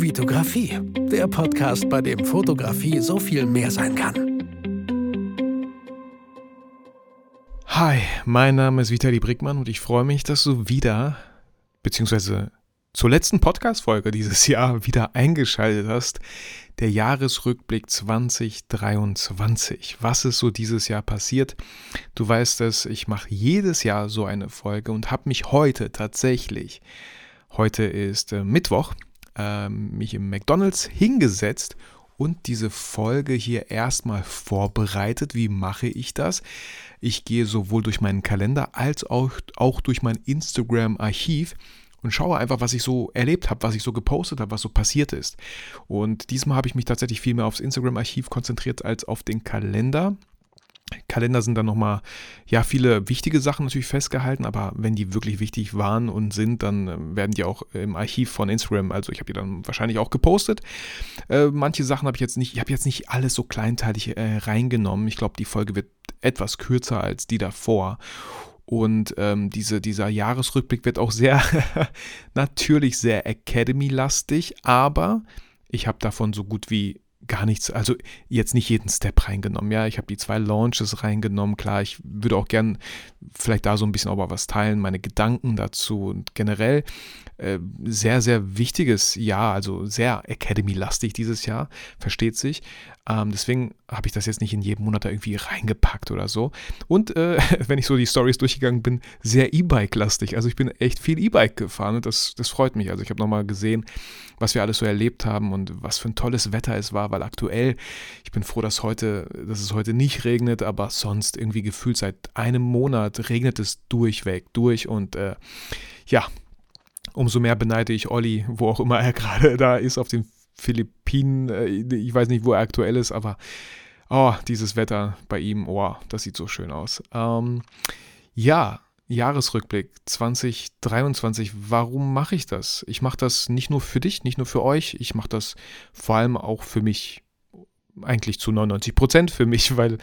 Vitografie, der Podcast, bei dem Fotografie so viel mehr sein kann. Hi, mein Name ist Vitali Brickmann und ich freue mich, dass du wieder, beziehungsweise zur letzten Podcast-Folge dieses Jahr wieder eingeschaltet hast. Der Jahresrückblick 2023. Was ist so dieses Jahr passiert? Du weißt es, ich mache jedes Jahr so eine Folge und habe mich heute tatsächlich, heute ist äh, Mittwoch, äh, mich im McDonald's hingesetzt und diese Folge hier erstmal vorbereitet. Wie mache ich das? Ich gehe sowohl durch meinen Kalender als auch, auch durch mein Instagram-Archiv und schaue einfach, was ich so erlebt habe, was ich so gepostet habe, was so passiert ist. Und diesmal habe ich mich tatsächlich viel mehr aufs Instagram-Archiv konzentriert als auf den Kalender. Kalender sind dann nochmal, ja, viele wichtige Sachen natürlich festgehalten, aber wenn die wirklich wichtig waren und sind, dann äh, werden die auch im Archiv von Instagram, also ich habe die dann wahrscheinlich auch gepostet. Äh, manche Sachen habe ich jetzt nicht, ich habe jetzt nicht alles so kleinteilig äh, reingenommen. Ich glaube, die Folge wird etwas kürzer als die davor. Und ähm, diese, dieser Jahresrückblick wird auch sehr, natürlich sehr Academy-lastig, aber ich habe davon so gut wie gar nichts, also jetzt nicht jeden Step reingenommen. Ja, ich habe die zwei Launches reingenommen. Klar, ich würde auch gern vielleicht da so ein bisschen aber was teilen, meine Gedanken dazu und generell äh, sehr, sehr wichtiges Jahr, also sehr Academy-lastig dieses Jahr, versteht sich. Ähm, deswegen habe ich das jetzt nicht in jedem Monat da irgendwie reingepackt oder so. Und äh, wenn ich so die Stories durchgegangen bin, sehr E-Bike-lastig. Also ich bin echt viel E-Bike gefahren und das, das freut mich. Also ich habe nochmal gesehen, was wir alles so erlebt haben und was für ein tolles Wetter es war, weil aktuell, ich bin froh, dass heute, dass es heute nicht regnet, aber sonst irgendwie gefühlt seit einem Monat regnet es durchweg, durch und äh, ja, umso mehr beneide ich Olli, wo auch immer er gerade da ist, auf den Philippinen, äh, ich weiß nicht, wo er aktuell ist, aber oh, dieses Wetter bei ihm, oh, das sieht so schön aus. Ähm, ja, Jahresrückblick 2023. Warum mache ich das? Ich mache das nicht nur für dich, nicht nur für euch, ich mache das vor allem auch für mich, eigentlich zu 99 Prozent für mich, weil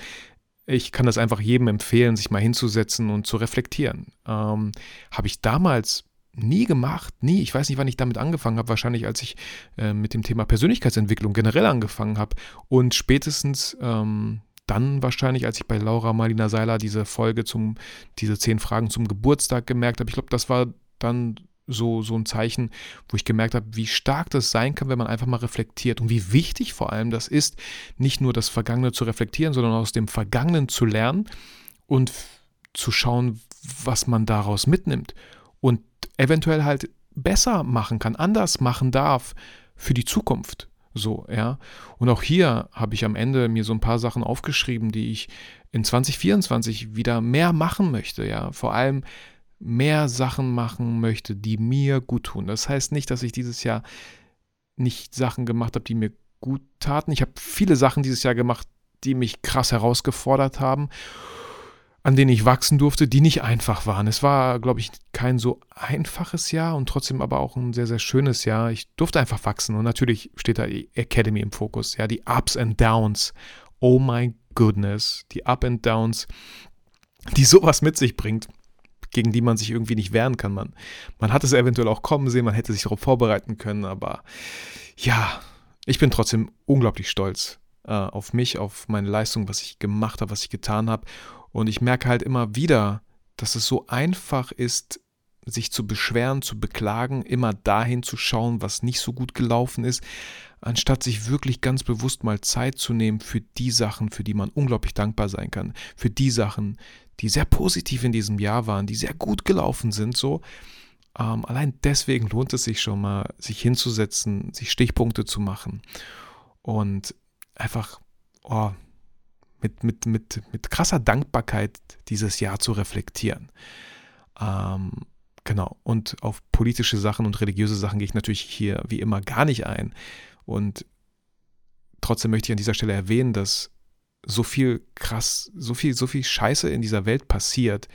ich kann das einfach jedem empfehlen, sich mal hinzusetzen und zu reflektieren. Ähm, Habe ich damals nie gemacht, nie. Ich weiß nicht, wann ich damit angefangen habe. Wahrscheinlich, als ich äh, mit dem Thema Persönlichkeitsentwicklung generell angefangen habe. Und spätestens ähm, dann wahrscheinlich, als ich bei Laura Marlina Seiler diese Folge zum, diese zehn Fragen zum Geburtstag gemerkt habe. Ich glaube, das war dann so, so ein Zeichen, wo ich gemerkt habe, wie stark das sein kann, wenn man einfach mal reflektiert und wie wichtig vor allem das ist, nicht nur das Vergangene zu reflektieren, sondern aus dem Vergangenen zu lernen und zu schauen, was man daraus mitnimmt und eventuell halt besser machen kann, anders machen darf für die Zukunft. So, ja. Und auch hier habe ich am Ende mir so ein paar Sachen aufgeschrieben, die ich in 2024 wieder mehr machen möchte, ja. Vor allem mehr Sachen machen möchte, die mir gut tun. Das heißt nicht, dass ich dieses Jahr nicht Sachen gemacht habe, die mir gut taten. Ich habe viele Sachen dieses Jahr gemacht, die mich krass herausgefordert haben an denen ich wachsen durfte, die nicht einfach waren. Es war, glaube ich, kein so einfaches Jahr und trotzdem aber auch ein sehr, sehr schönes Jahr. Ich durfte einfach wachsen und natürlich steht da die Academy im Fokus, ja, die Ups and Downs. Oh my goodness, die Up and Downs, die sowas mit sich bringt, gegen die man sich irgendwie nicht wehren kann. Man, man hat es eventuell auch kommen sehen, man hätte sich darauf vorbereiten können, aber ja, ich bin trotzdem unglaublich stolz äh, auf mich, auf meine Leistung, was ich gemacht habe, was ich getan habe und ich merke halt immer wieder, dass es so einfach ist, sich zu beschweren, zu beklagen, immer dahin zu schauen, was nicht so gut gelaufen ist, anstatt sich wirklich ganz bewusst mal Zeit zu nehmen für die Sachen, für die man unglaublich dankbar sein kann, für die Sachen, die sehr positiv in diesem Jahr waren, die sehr gut gelaufen sind, so. Ähm, allein deswegen lohnt es sich schon mal, sich hinzusetzen, sich Stichpunkte zu machen und einfach, oh, mit, mit, mit, mit krasser Dankbarkeit dieses Jahr zu reflektieren. Ähm, genau. Und auf politische Sachen und religiöse Sachen gehe ich natürlich hier wie immer gar nicht ein. Und trotzdem möchte ich an dieser Stelle erwähnen, dass so viel krass, so viel, so viel Scheiße in dieser Welt passiert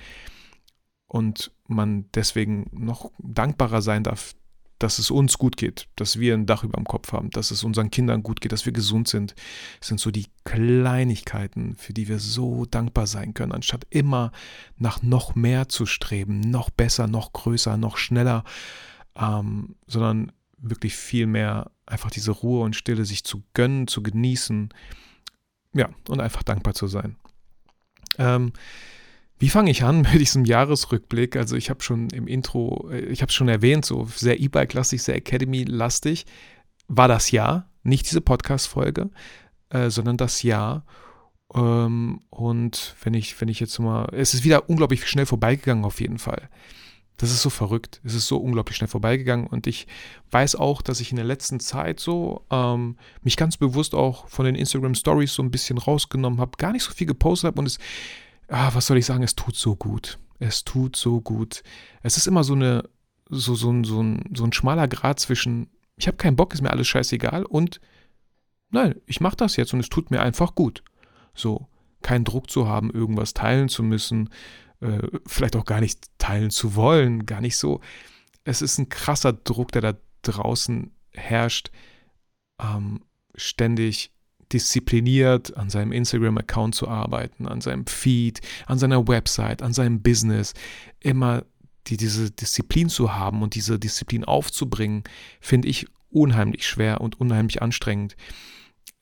und man deswegen noch dankbarer sein darf, dass es uns gut geht, dass wir ein Dach über dem Kopf haben, dass es unseren Kindern gut geht, dass wir gesund sind. Sind so die Kleinigkeiten, für die wir so dankbar sein können, anstatt immer nach noch mehr zu streben, noch besser, noch größer, noch schneller, ähm, sondern wirklich viel mehr einfach diese Ruhe und Stille sich zu gönnen, zu genießen. Ja, und einfach dankbar zu sein. Ähm, wie fange ich an mit diesem Jahresrückblick? Also ich habe schon im Intro, äh, ich habe es schon erwähnt, so sehr E-Bike-lastig, sehr Academy-lastig war das Jahr, nicht diese Podcast-Folge, äh, sondern das Jahr. Ähm, und wenn ich, wenn ich jetzt mal, es ist wieder unglaublich schnell vorbeigegangen auf jeden Fall. Das ist so verrückt. Es ist so unglaublich schnell vorbeigegangen. Und ich weiß auch, dass ich in der letzten Zeit so ähm, mich ganz bewusst auch von den Instagram Stories so ein bisschen rausgenommen habe, gar nicht so viel gepostet habe und es, ah, was soll ich sagen, es tut so gut. Es tut so gut. Es ist immer so eine, so, so, so, ein, so ein schmaler Grad zwischen, ich habe keinen Bock, ist mir alles scheißegal und nein, ich mache das jetzt und es tut mir einfach gut. So, keinen Druck zu haben, irgendwas teilen zu müssen, äh, vielleicht auch gar nicht teilen zu wollen, gar nicht so. Es ist ein krasser Druck, der da draußen herrscht, ähm, ständig diszipliniert an seinem Instagram-Account zu arbeiten, an seinem Feed, an seiner Website, an seinem Business, immer die, diese Disziplin zu haben und diese Disziplin aufzubringen, finde ich unheimlich schwer und unheimlich anstrengend.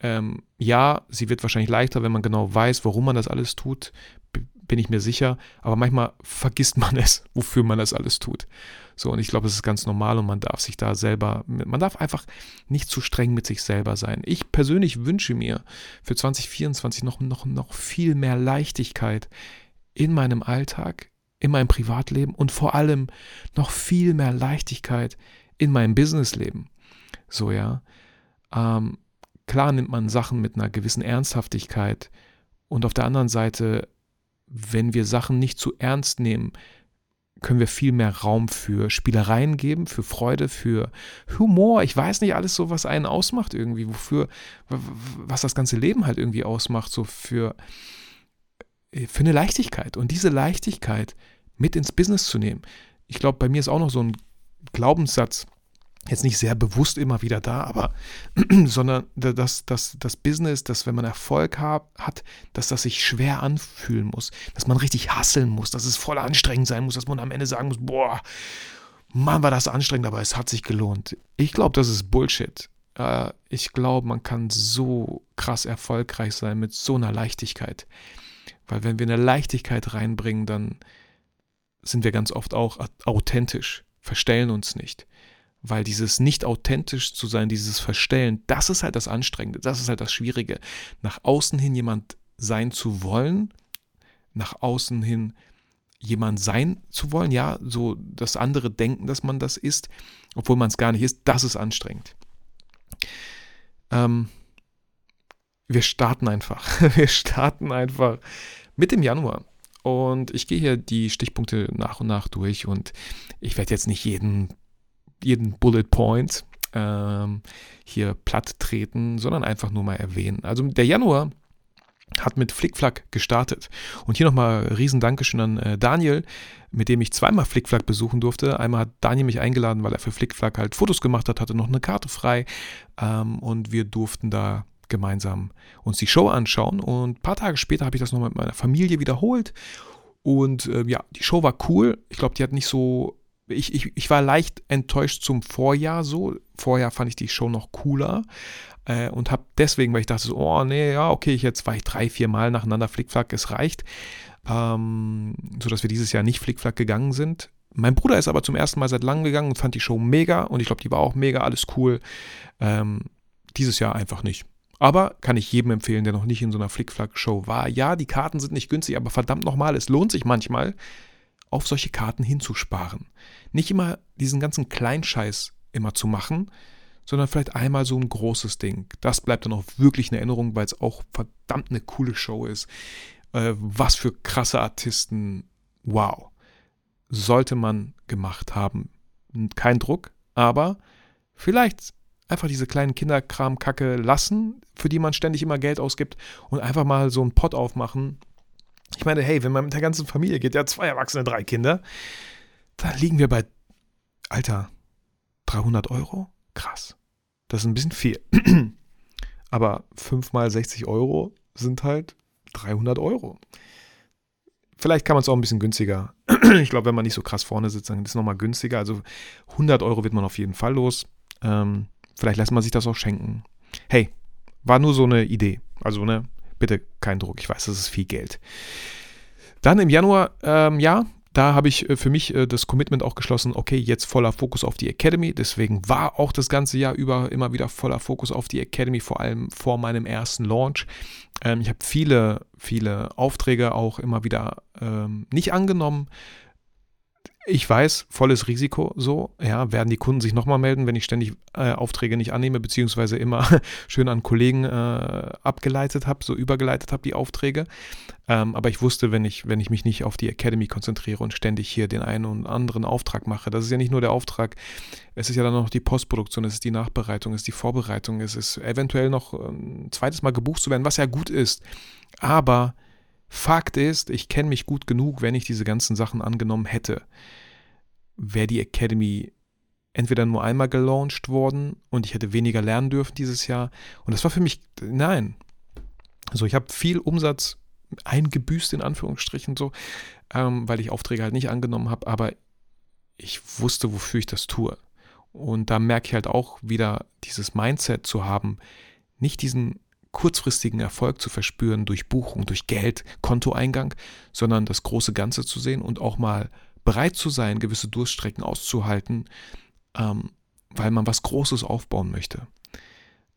Ähm, ja, sie wird wahrscheinlich leichter, wenn man genau weiß, warum man das alles tut, bin ich mir sicher. Aber manchmal vergisst man es, wofür man das alles tut. So, und ich glaube, das ist ganz normal und man darf sich da selber, man darf einfach nicht zu streng mit sich selber sein. Ich persönlich wünsche mir für 2024 noch, noch, noch viel mehr Leichtigkeit in meinem Alltag, in meinem Privatleben und vor allem noch viel mehr Leichtigkeit in meinem Businessleben. So, ja. Ähm, klar nimmt man Sachen mit einer gewissen Ernsthaftigkeit und auf der anderen Seite, wenn wir Sachen nicht zu ernst nehmen, können wir viel mehr Raum für Spielereien geben, für Freude, für Humor. Ich weiß nicht alles so, was einen ausmacht irgendwie, wofür, was das ganze Leben halt irgendwie ausmacht, so für, äh, für eine Leichtigkeit. Und diese Leichtigkeit mit ins Business zu nehmen. Ich glaube, bei mir ist auch noch so ein Glaubenssatz, jetzt nicht sehr bewusst immer wieder da, aber sondern dass das, das Business, dass wenn man Erfolg hab, hat, dass das sich schwer anfühlen muss, dass man richtig hasseln muss, dass es voll anstrengend sein muss, dass man am Ende sagen muss, boah, Mann, war das anstrengend, aber es hat sich gelohnt. Ich glaube, das ist Bullshit. Äh, ich glaube, man kann so krass erfolgreich sein mit so einer Leichtigkeit. Weil wenn wir eine Leichtigkeit reinbringen, dann sind wir ganz oft auch authentisch, verstellen uns nicht. Weil dieses nicht authentisch zu sein, dieses Verstellen, das ist halt das Anstrengende, das ist halt das Schwierige. Nach außen hin jemand sein zu wollen, nach außen hin jemand sein zu wollen, ja, so das andere denken, dass man das ist, obwohl man es gar nicht ist, das ist anstrengend. Ähm, wir starten einfach. Wir starten einfach mit dem Januar. Und ich gehe hier die Stichpunkte nach und nach durch und ich werde jetzt nicht jeden jeden Bullet Point ähm, hier platt treten, sondern einfach nur mal erwähnen. Also der Januar hat mit Flickflack gestartet. Und hier nochmal riesen Dankeschön an äh, Daniel, mit dem ich zweimal Flickflack besuchen durfte. Einmal hat Daniel mich eingeladen, weil er für Flickflack halt Fotos gemacht hat, hatte noch eine Karte frei ähm, und wir durften da gemeinsam uns die Show anschauen. Und ein paar Tage später habe ich das nochmal mit meiner Familie wiederholt. Und äh, ja, die Show war cool. Ich glaube, die hat nicht so ich, ich, ich war leicht enttäuscht zum Vorjahr so. Vorjahr fand ich die Show noch cooler äh, und habe deswegen, weil ich dachte so, oh nee, ja, okay, jetzt war ich drei, vier Mal nacheinander Flickflack, es reicht. Ähm, sodass wir dieses Jahr nicht Flickflack gegangen sind. Mein Bruder ist aber zum ersten Mal seit langem gegangen und fand die Show mega und ich glaube, die war auch mega, alles cool. Ähm, dieses Jahr einfach nicht. Aber kann ich jedem empfehlen, der noch nicht in so einer Flickflack-Show war. Ja, die Karten sind nicht günstig, aber verdammt nochmal, es lohnt sich manchmal, auf solche Karten hinzusparen. Nicht immer diesen ganzen Kleinscheiß immer zu machen, sondern vielleicht einmal so ein großes Ding. Das bleibt dann auch wirklich in Erinnerung, weil es auch verdammt eine coole Show ist. Äh, was für krasse Artisten. Wow. Sollte man gemacht haben. Kein Druck, aber vielleicht einfach diese kleinen Kinderkram-Kacke lassen, für die man ständig immer Geld ausgibt und einfach mal so einen Pot aufmachen ich meine, hey, wenn man mit der ganzen Familie geht, ja, zwei Erwachsene, drei Kinder, dann liegen wir bei, Alter, 300 Euro? Krass. Das ist ein bisschen viel. Aber 5 mal 60 Euro sind halt 300 Euro. Vielleicht kann man es auch ein bisschen günstiger. ich glaube, wenn man nicht so krass vorne sitzt, dann ist es nochmal günstiger. Also 100 Euro wird man auf jeden Fall los. Ähm, vielleicht lässt man sich das auch schenken. Hey, war nur so eine Idee. Also, ne, bitte kein Druck. Ich weiß, das ist viel Geld. Dann im Januar, ähm, ja, da habe ich äh, für mich äh, das Commitment auch geschlossen, okay, jetzt voller Fokus auf die Academy. Deswegen war auch das ganze Jahr über immer wieder voller Fokus auf die Academy, vor allem vor meinem ersten Launch. Ähm, ich habe viele, viele Aufträge auch immer wieder ähm, nicht angenommen, ich weiß, volles Risiko so. Ja, werden die Kunden sich nochmal melden, wenn ich ständig äh, Aufträge nicht annehme, beziehungsweise immer schön an Kollegen äh, abgeleitet habe, so übergeleitet habe, die Aufträge. Ähm, aber ich wusste, wenn ich, wenn ich mich nicht auf die Academy konzentriere und ständig hier den einen und anderen Auftrag mache, das ist ja nicht nur der Auftrag, es ist ja dann noch die Postproduktion, es ist die Nachbereitung, es ist die Vorbereitung, es ist eventuell noch ein ähm, zweites Mal gebucht zu werden, was ja gut ist. Aber Fakt ist, ich kenne mich gut genug, wenn ich diese ganzen Sachen angenommen hätte, wäre die Academy entweder nur einmal gelauncht worden und ich hätte weniger lernen dürfen dieses Jahr. Und das war für mich, nein. Also ich habe viel Umsatz eingebüßt, in Anführungsstrichen so, ähm, weil ich Aufträge halt nicht angenommen habe, aber ich wusste, wofür ich das tue. Und da merke ich halt auch wieder dieses Mindset zu haben, nicht diesen kurzfristigen Erfolg zu verspüren durch Buchung, durch Geld, Kontoeingang, sondern das große Ganze zu sehen und auch mal bereit zu sein, gewisse Durststrecken auszuhalten, ähm, weil man was Großes aufbauen möchte.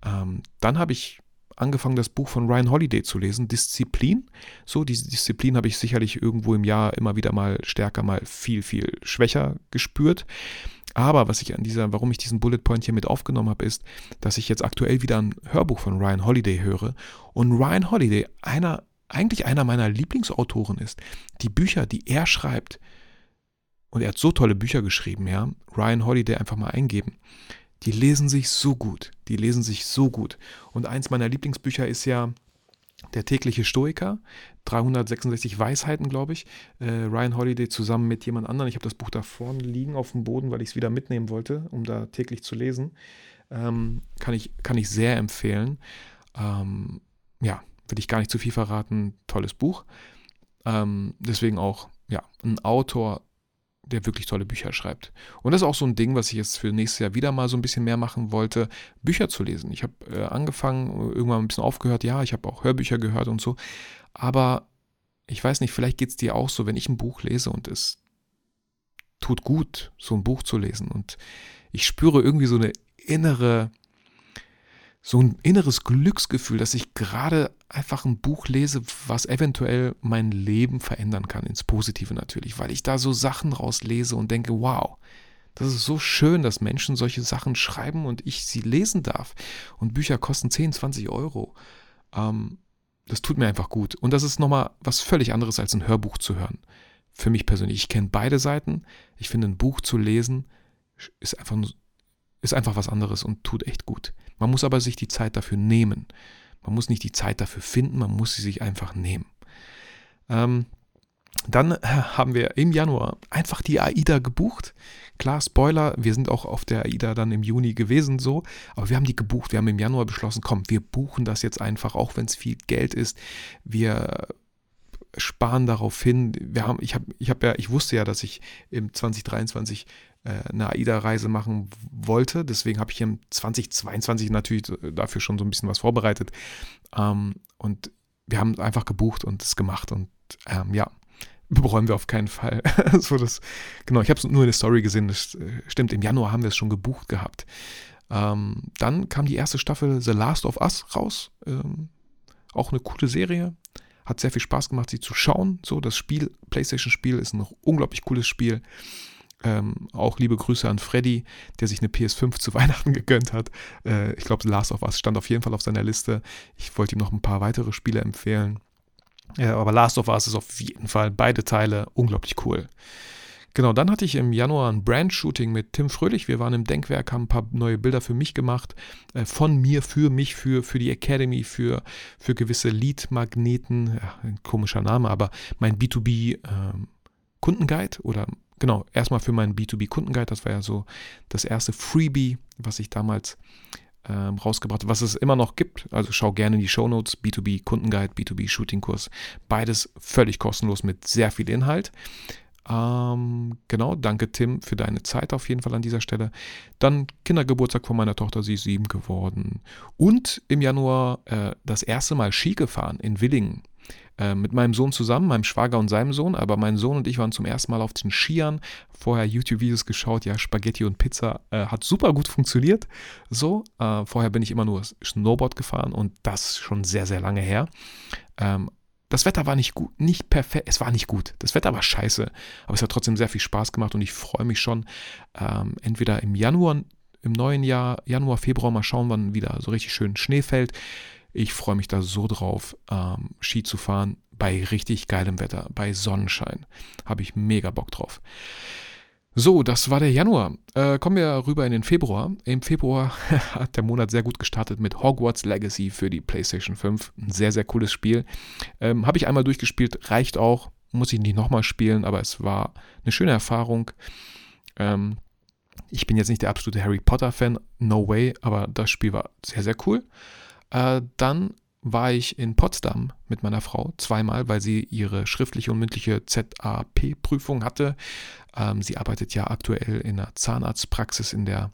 Ähm, dann habe ich angefangen, das Buch von Ryan Holiday zu lesen, Disziplin. So, diese Disziplin habe ich sicherlich irgendwo im Jahr immer wieder mal stärker, mal viel, viel schwächer gespürt. Aber was ich an dieser, warum ich diesen Bullet Point hier mit aufgenommen habe, ist, dass ich jetzt aktuell wieder ein Hörbuch von Ryan Holiday höre. Und Ryan Holiday, einer, eigentlich einer meiner Lieblingsautoren ist. Die Bücher, die er schreibt, und er hat so tolle Bücher geschrieben, ja, Ryan Holiday einfach mal eingeben. Die lesen sich so gut. Die lesen sich so gut. Und eins meiner Lieblingsbücher ist ja der tägliche Stoiker, 366 Weisheiten, glaube ich. Äh, Ryan Holiday zusammen mit jemand anderem. Ich habe das Buch da vorne liegen auf dem Boden, weil ich es wieder mitnehmen wollte, um da täglich zu lesen. Ähm, kann, ich, kann ich sehr empfehlen. Ähm, ja, will ich gar nicht zu viel verraten. Tolles Buch. Ähm, deswegen auch, ja, ein Autor, der wirklich tolle Bücher schreibt. Und das ist auch so ein Ding, was ich jetzt für nächstes Jahr wieder mal so ein bisschen mehr machen wollte, Bücher zu lesen. Ich habe äh, angefangen, irgendwann ein bisschen aufgehört, ja, ich habe auch Hörbücher gehört und so. Aber ich weiß nicht, vielleicht geht es dir auch so, wenn ich ein Buch lese und es tut gut, so ein Buch zu lesen. Und ich spüre irgendwie so eine innere so ein inneres Glücksgefühl, dass ich gerade einfach ein Buch lese, was eventuell mein Leben verändern kann, ins Positive natürlich, weil ich da so Sachen rauslese und denke, wow, das ist so schön, dass Menschen solche Sachen schreiben und ich sie lesen darf. Und Bücher kosten 10, 20 Euro. Ähm, das tut mir einfach gut. Und das ist nochmal was völlig anderes als ein Hörbuch zu hören. Für mich persönlich. Ich kenne beide Seiten. Ich finde, ein Buch zu lesen ist einfach, ist einfach was anderes und tut echt gut. Man muss aber sich die Zeit dafür nehmen. Man muss nicht die Zeit dafür finden, man muss sie sich einfach nehmen. Ähm, dann äh, haben wir im Januar einfach die AIDA gebucht. Klar, Spoiler, wir sind auch auf der AIDA dann im Juni gewesen, so, aber wir haben die gebucht. Wir haben im Januar beschlossen, komm, wir buchen das jetzt einfach, auch wenn es viel Geld ist. Wir sparen darauf hin. Wir haben, ich habe, ich habe ja, ich wusste ja, dass ich im 2023 äh, eine AIDA-Reise machen wollte. Deswegen habe ich im 2022 natürlich dafür schon so ein bisschen was vorbereitet. Ähm, und wir haben einfach gebucht und es gemacht. Und ähm, ja, bereuen wir auf keinen Fall. so das, genau, ich habe es nur in der Story gesehen. Das äh, stimmt, im Januar haben wir es schon gebucht gehabt. Ähm, dann kam die erste Staffel The Last of Us raus. Ähm, auch eine coole Serie. Hat sehr viel Spaß gemacht, sie zu schauen. So, das Spiel, PlayStation-Spiel, ist ein unglaublich cooles Spiel. Ähm, auch liebe Grüße an Freddy, der sich eine PS5 zu Weihnachten gegönnt hat. Äh, ich glaube, Last of Us stand auf jeden Fall auf seiner Liste. Ich wollte ihm noch ein paar weitere Spiele empfehlen. Ja, aber Last of Us ist auf jeden Fall beide Teile unglaublich cool. Genau, dann hatte ich im Januar ein Brand-Shooting mit Tim Fröhlich. Wir waren im Denkwerk, haben ein paar neue Bilder für mich gemacht. Äh, von mir, für mich, für, für die Academy, für, für gewisse Lead-Magneten. Ja, ein komischer Name, aber mein B2B-Kundenguide ähm, oder genau, erstmal für meinen B2B-Kundenguide. Das war ja so das erste Freebie, was ich damals ähm, rausgebracht habe, was es immer noch gibt. Also schau gerne in die Shownotes, B2B Kundenguide, B2B Shooting Kurs. Beides völlig kostenlos mit sehr viel Inhalt. Ähm, genau, danke Tim für deine Zeit auf jeden Fall an dieser Stelle. Dann Kindergeburtstag von meiner Tochter, sie ist sieben geworden. Und im Januar äh, das erste Mal Ski gefahren in Willingen. Äh, mit meinem Sohn zusammen, meinem Schwager und seinem Sohn, aber mein Sohn und ich waren zum ersten Mal auf den Skiern, vorher YouTube-Videos geschaut, ja, Spaghetti und Pizza, äh, hat super gut funktioniert. So, äh, vorher bin ich immer nur Snowboard gefahren und das schon sehr, sehr lange her. Ähm, das Wetter war nicht gut, nicht perfekt, es war nicht gut. Das Wetter war scheiße, aber es hat trotzdem sehr viel Spaß gemacht und ich freue mich schon, ähm, entweder im Januar, im neuen Jahr, Januar, Februar, mal schauen, wann wieder so richtig schön Schnee fällt. Ich freue mich da so drauf, ähm, Ski zu fahren bei richtig geilem Wetter, bei Sonnenschein. Habe ich mega Bock drauf. So, das war der Januar. Äh, kommen wir rüber in den Februar. Im Februar hat der Monat sehr gut gestartet mit Hogwarts Legacy für die PlayStation 5. Ein sehr, sehr cooles Spiel. Ähm, Habe ich einmal durchgespielt, reicht auch. Muss ich nicht nochmal spielen, aber es war eine schöne Erfahrung. Ähm, ich bin jetzt nicht der absolute Harry Potter-Fan, no way, aber das Spiel war sehr, sehr cool. Äh, dann war ich in Potsdam mit meiner Frau zweimal, weil sie ihre schriftliche und mündliche ZAP-Prüfung hatte. Ähm, sie arbeitet ja aktuell in einer Zahnarztpraxis in der,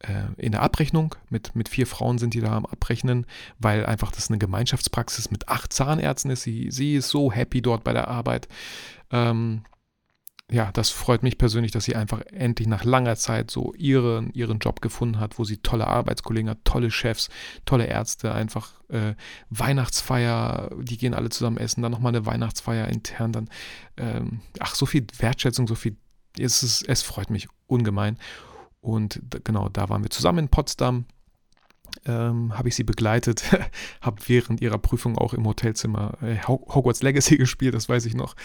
äh, in der Abrechnung. Mit, mit vier Frauen sind die da am Abrechnen, weil einfach das eine Gemeinschaftspraxis mit acht Zahnärzten ist. Sie, sie ist so happy dort bei der Arbeit. Ähm, ja, das freut mich persönlich, dass sie einfach endlich nach langer Zeit so ihren, ihren Job gefunden hat, wo sie tolle Arbeitskollegen hat, tolle Chefs, tolle Ärzte, einfach äh, Weihnachtsfeier, die gehen alle zusammen essen, dann nochmal eine Weihnachtsfeier intern, dann, ähm, ach, so viel Wertschätzung, so viel, es, ist, es freut mich ungemein. Und genau, da waren wir zusammen in Potsdam, ähm, habe ich sie begleitet, habe während ihrer Prüfung auch im Hotelzimmer äh, Hogwarts Legacy gespielt, das weiß ich noch.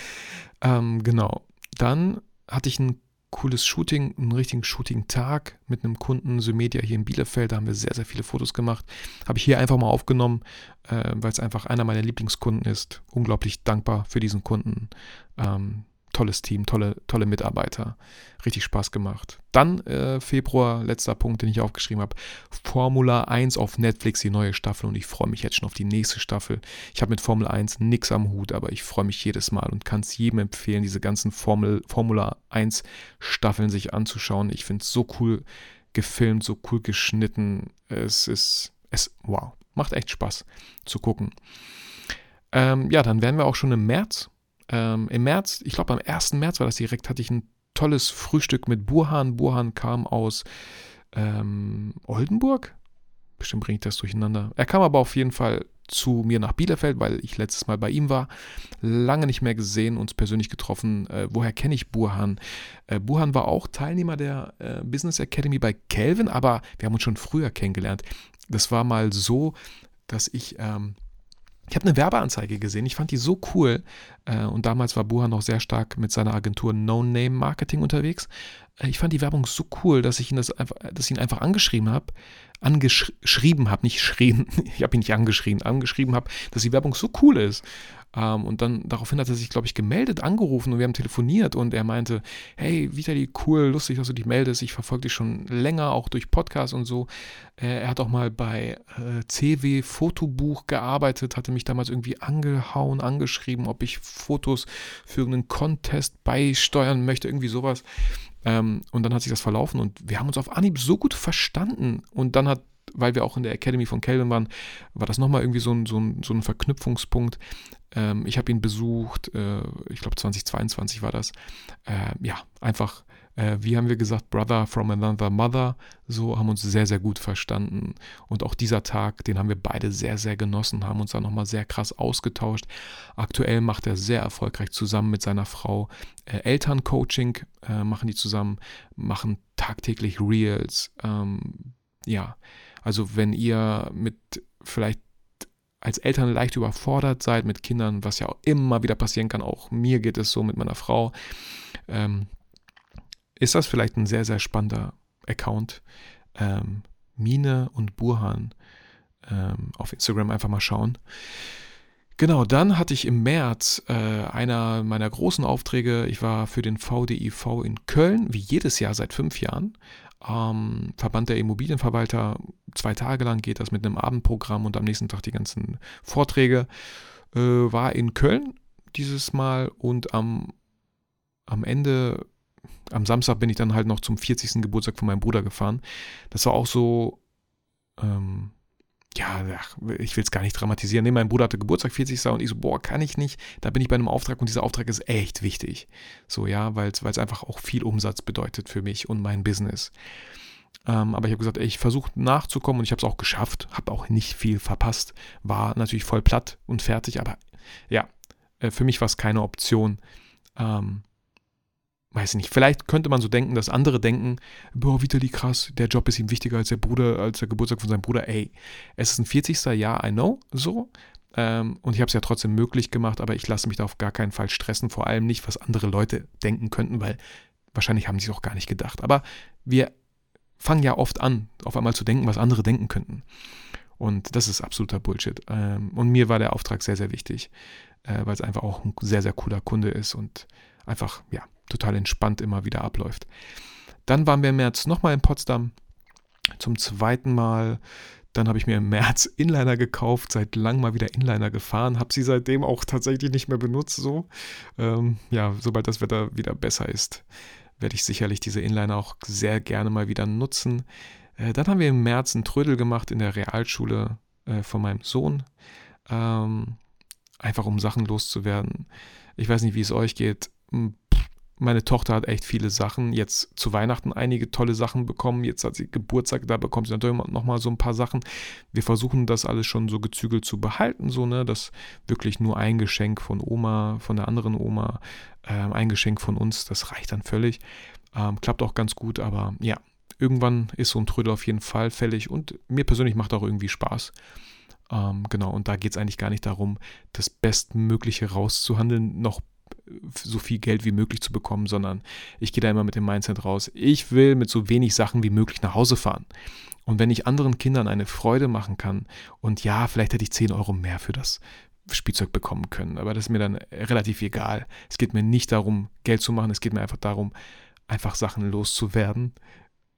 Ähm, genau, dann hatte ich ein cooles Shooting, einen richtigen Shooting-Tag mit einem Kunden, Symedia hier in Bielefeld. Da haben wir sehr, sehr viele Fotos gemacht. Habe ich hier einfach mal aufgenommen, äh, weil es einfach einer meiner Lieblingskunden ist. Unglaublich dankbar für diesen Kunden. Ähm, tolles Team, tolle, tolle Mitarbeiter. Richtig Spaß gemacht. Dann äh, Februar, letzter Punkt, den ich aufgeschrieben habe. Formula 1 auf Netflix, die neue Staffel und ich freue mich jetzt schon auf die nächste Staffel. Ich habe mit Formel 1 nichts am Hut, aber ich freue mich jedes Mal und kann es jedem empfehlen, diese ganzen Formel, Formula 1 Staffeln sich anzuschauen. Ich finde es so cool gefilmt, so cool geschnitten. Es ist, es, wow, macht echt Spaß zu gucken. Ähm, ja, dann wären wir auch schon im März ähm, im März, ich glaube am 1. März war das direkt, hatte ich ein tolles Frühstück mit Burhan. Burhan kam aus ähm, Oldenburg. Bestimmt bringe ich das durcheinander. Er kam aber auf jeden Fall zu mir nach Bielefeld, weil ich letztes Mal bei ihm war. Lange nicht mehr gesehen, uns persönlich getroffen. Äh, woher kenne ich Burhan? Äh, Burhan war auch Teilnehmer der äh, Business Academy bei Kelvin, aber wir haben uns schon früher kennengelernt. Das war mal so, dass ich ähm, ich habe eine Werbeanzeige gesehen, ich fand die so cool. Äh, und damals war Buha noch sehr stark mit seiner Agentur No Name Marketing unterwegs. Äh, ich fand die Werbung so cool, dass ich ihn, das einfach, dass ich ihn einfach angeschrieben habe. Angeschrieben habe, nicht schrien. Ich habe ihn nicht angeschrieben, angeschrieben habe, dass die Werbung so cool ist. Ähm, und dann daraufhin hat er sich, glaube ich, gemeldet, angerufen und wir haben telefoniert und er meinte, hey, Vitali, cool, lustig, dass du dich meldest. Ich verfolge dich schon länger, auch durch Podcasts und so. Äh, er hat auch mal bei äh, CW Fotobuch gearbeitet, hatte mich damals irgendwie angehauen, angeschrieben, ob ich Fotos für einen Contest beisteuern möchte, irgendwie sowas. Ähm, und dann hat sich das verlaufen und wir haben uns auf Anhieb so gut verstanden. Und dann hat weil wir auch in der Academy von Kelvin waren, war das nochmal irgendwie so ein, so ein, so ein Verknüpfungspunkt. Ähm, ich habe ihn besucht, äh, ich glaube 2022 war das. Äh, ja, einfach, äh, wie haben wir gesagt, Brother from another mother. So haben uns sehr, sehr gut verstanden. Und auch dieser Tag, den haben wir beide sehr, sehr genossen, haben uns da nochmal sehr krass ausgetauscht. Aktuell macht er sehr erfolgreich zusammen mit seiner Frau äh, Elterncoaching, äh, machen die zusammen, machen tagtäglich Reels. Ähm, ja, also wenn ihr mit vielleicht als Eltern leicht überfordert seid mit Kindern, was ja auch immer wieder passieren kann, auch mir geht es so mit meiner Frau, ähm, ist das vielleicht ein sehr, sehr spannender Account. Ähm, Mine und Burhan ähm, auf Instagram einfach mal schauen. Genau, dann hatte ich im März äh, einer meiner großen Aufträge. Ich war für den VDIV in Köln, wie jedes Jahr seit fünf Jahren, ähm, Verband der Immobilienverwalter. Zwei Tage lang geht das mit einem Abendprogramm und am nächsten Tag die ganzen Vorträge. Äh, war in Köln dieses Mal und am am Ende, am Samstag bin ich dann halt noch zum 40. Geburtstag von meinem Bruder gefahren. Das war auch so, ähm, ja, ich will es gar nicht dramatisieren. Nee, mein Bruder hatte Geburtstag 40. und ich so, boah, kann ich nicht. Da bin ich bei einem Auftrag und dieser Auftrag ist echt wichtig. So, ja, weil es einfach auch viel Umsatz bedeutet für mich und mein Business. Ähm, aber ich habe gesagt, ey, ich versuche nachzukommen und ich habe es auch geschafft, habe auch nicht viel verpasst, war natürlich voll platt und fertig, aber ja, äh, für mich war es keine Option. Ähm, weiß ich nicht, vielleicht könnte man so denken, dass andere denken, boah, Vitali krass, der Job ist ihm wichtiger als der Bruder, als der Geburtstag von seinem Bruder. Ey, es ist ein 40. Jahr, I know, so. Ähm, und ich habe es ja trotzdem möglich gemacht, aber ich lasse mich da auf gar keinen Fall stressen, vor allem nicht, was andere Leute denken könnten, weil wahrscheinlich haben sie es auch gar nicht gedacht. Aber wir fangen ja oft an, auf einmal zu denken, was andere denken könnten. Und das ist absoluter Bullshit. Ähm, und mir war der Auftrag sehr, sehr wichtig, äh, weil es einfach auch ein sehr, sehr cooler Kunde ist und einfach, ja, total entspannt immer wieder abläuft. Dann waren wir im März nochmal in Potsdam zum zweiten Mal. Dann habe ich mir im März Inliner gekauft, seit langem mal wieder Inliner gefahren, habe sie seitdem auch tatsächlich nicht mehr benutzt. So, ähm, ja, sobald das Wetter wieder besser ist, werde ich sicherlich diese Inliner auch sehr gerne mal wieder nutzen. Äh, dann haben wir im März einen Trödel gemacht in der Realschule äh, von meinem Sohn, ähm, einfach um Sachen loszuwerden. Ich weiß nicht, wie es euch geht. Meine Tochter hat echt viele Sachen. Jetzt zu Weihnachten einige tolle Sachen bekommen. Jetzt hat sie Geburtstag, da bekommt sie natürlich nochmal so ein paar Sachen. Wir versuchen das alles schon so gezügelt zu behalten, so, ne, dass wirklich nur ein Geschenk von Oma, von der anderen Oma, äh, ein Geschenk von uns, das reicht dann völlig. Ähm, klappt auch ganz gut, aber ja, irgendwann ist so ein Trödel auf jeden Fall fällig und mir persönlich macht auch irgendwie Spaß. Ähm, genau, und da geht es eigentlich gar nicht darum, das Bestmögliche rauszuhandeln, noch so viel Geld wie möglich zu bekommen, sondern ich gehe da immer mit dem Mindset raus. Ich will mit so wenig Sachen wie möglich nach Hause fahren. Und wenn ich anderen Kindern eine Freude machen kann, und ja, vielleicht hätte ich 10 Euro mehr für das Spielzeug bekommen können, aber das ist mir dann relativ egal. Es geht mir nicht darum, Geld zu machen, es geht mir einfach darum, einfach Sachen loszuwerden.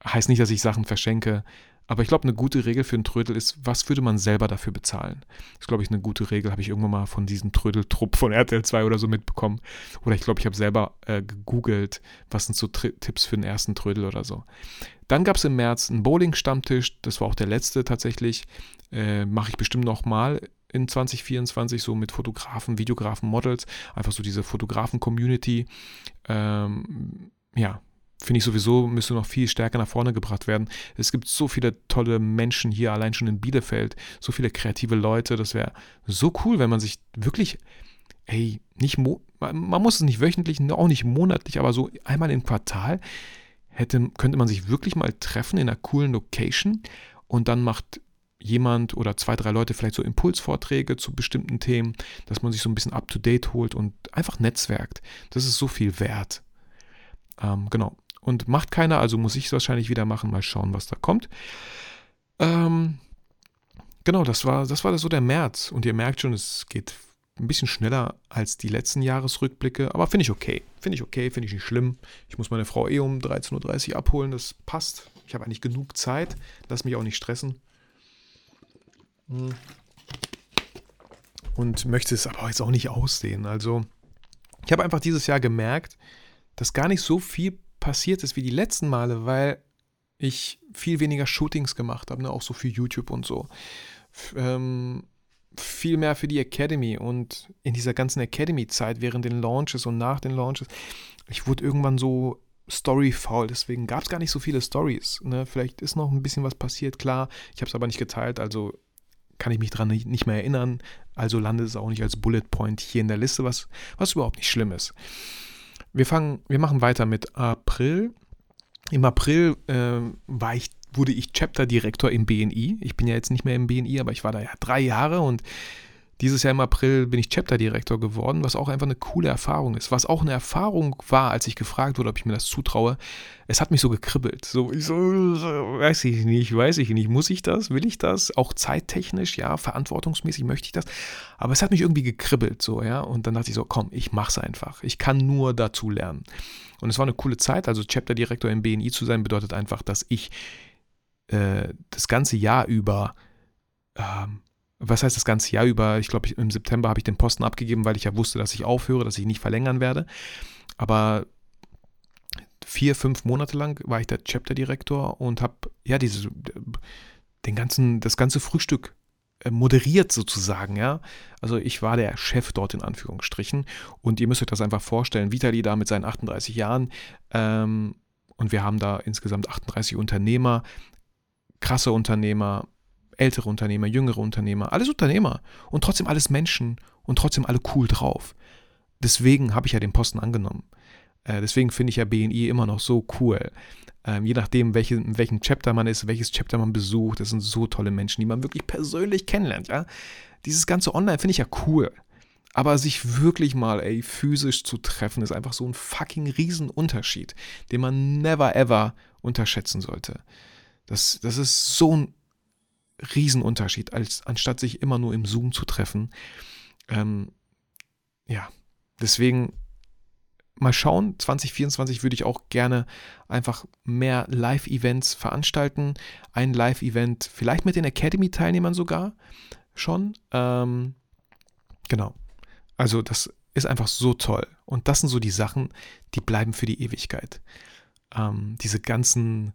Heißt nicht, dass ich Sachen verschenke, aber ich glaube, eine gute Regel für einen Trödel ist, was würde man selber dafür bezahlen? Das ist, glaube ich, eine gute Regel. Habe ich irgendwann mal von diesem Trödeltrupp von RTL 2 oder so mitbekommen. Oder ich glaube, ich habe selber äh, gegoogelt, was sind so Tri Tipps für den ersten Trödel oder so. Dann gab es im März einen Bowling-Stammtisch. Das war auch der letzte tatsächlich. Äh, Mache ich bestimmt nochmal in 2024, so mit Fotografen, Videografen, Models. Einfach so diese Fotografen-Community. Ähm, ja, finde ich sowieso, müsste noch viel stärker nach vorne gebracht werden. Es gibt so viele tolle Menschen hier, allein schon in Bielefeld, so viele kreative Leute. Das wäre so cool, wenn man sich wirklich, ey, nicht, man muss es nicht wöchentlich, auch nicht monatlich, aber so einmal im Quartal hätte, könnte man sich wirklich mal treffen in einer coolen Location und dann macht jemand oder zwei, drei Leute vielleicht so Impulsvorträge zu bestimmten Themen, dass man sich so ein bisschen up-to-date holt und einfach netzwerkt. Das ist so viel wert. Ähm, genau und macht keiner, also muss ich es wahrscheinlich wieder machen. Mal schauen, was da kommt. Ähm, genau, das war, das war so der März. Und ihr merkt schon, es geht ein bisschen schneller als die letzten Jahresrückblicke, aber finde ich okay. Finde ich okay, finde ich nicht schlimm. Ich muss meine Frau eh um 13.30 Uhr abholen, das passt. Ich habe eigentlich genug Zeit, lass mich auch nicht stressen. Hm. Und möchte es aber jetzt auch nicht ausdehnen. Also, ich habe einfach dieses Jahr gemerkt, dass gar nicht so viel passiert ist wie die letzten Male, weil ich viel weniger Shootings gemacht habe, ne? auch so für YouTube und so. Ähm, viel mehr für die Academy und in dieser ganzen Academy-Zeit während den Launches und nach den Launches, ich wurde irgendwann so Story-faul, deswegen gab es gar nicht so viele Stories. Ne? Vielleicht ist noch ein bisschen was passiert, klar, ich habe es aber nicht geteilt, also kann ich mich daran nicht, nicht mehr erinnern, also landet es auch nicht als Bullet Point hier in der Liste, was, was überhaupt nicht schlimm ist. Wir fangen, wir machen weiter mit April. Im April äh, war ich, wurde ich Chapter-Direktor im BNI. Ich bin ja jetzt nicht mehr im BNI, aber ich war da ja drei Jahre und dieses Jahr im April bin ich Chapter-Direktor geworden, was auch einfach eine coole Erfahrung ist. Was auch eine Erfahrung war, als ich gefragt wurde, ob ich mir das zutraue. Es hat mich so gekribbelt. So, ich so, weiß ich nicht, weiß ich nicht. Muss ich das? Will ich das? Auch zeittechnisch, ja, verantwortungsmäßig möchte ich das. Aber es hat mich irgendwie gekribbelt, so, ja. Und dann dachte ich so, komm, ich mach's einfach. Ich kann nur dazu lernen. Und es war eine coole Zeit. Also Chapter-Direktor im BNI zu sein, bedeutet einfach, dass ich äh, das ganze Jahr über ähm, was heißt das ganze Jahr über? Ich glaube, im September habe ich den Posten abgegeben, weil ich ja wusste, dass ich aufhöre, dass ich nicht verlängern werde. Aber vier, fünf Monate lang war ich der Chapter-Direktor und habe ja diese, den ganzen, das ganze Frühstück äh, moderiert sozusagen, ja. Also ich war der Chef dort in Anführungsstrichen und ihr müsst euch das einfach vorstellen. Vitali da mit seinen 38 Jahren ähm, und wir haben da insgesamt 38 Unternehmer, krasse Unternehmer, ältere Unternehmer, jüngere Unternehmer, alles Unternehmer und trotzdem alles Menschen und trotzdem alle cool drauf. Deswegen habe ich ja den Posten angenommen. Äh, deswegen finde ich ja BNI immer noch so cool. Ähm, je nachdem, welche, in welchem Chapter man ist, welches Chapter man besucht, das sind so tolle Menschen, die man wirklich persönlich kennenlernt. Ja? Dieses ganze Online finde ich ja cool. Aber sich wirklich mal, ey, physisch zu treffen, ist einfach so ein fucking Riesenunterschied, den man never ever unterschätzen sollte. Das, das ist so ein Riesenunterschied, als anstatt sich immer nur im Zoom zu treffen. Ähm, ja, deswegen mal schauen. 2024 würde ich auch gerne einfach mehr Live-Events veranstalten. Ein Live-Event vielleicht mit den Academy-Teilnehmern sogar schon. Ähm, genau. Also das ist einfach so toll. Und das sind so die Sachen, die bleiben für die Ewigkeit. Ähm, diese ganzen,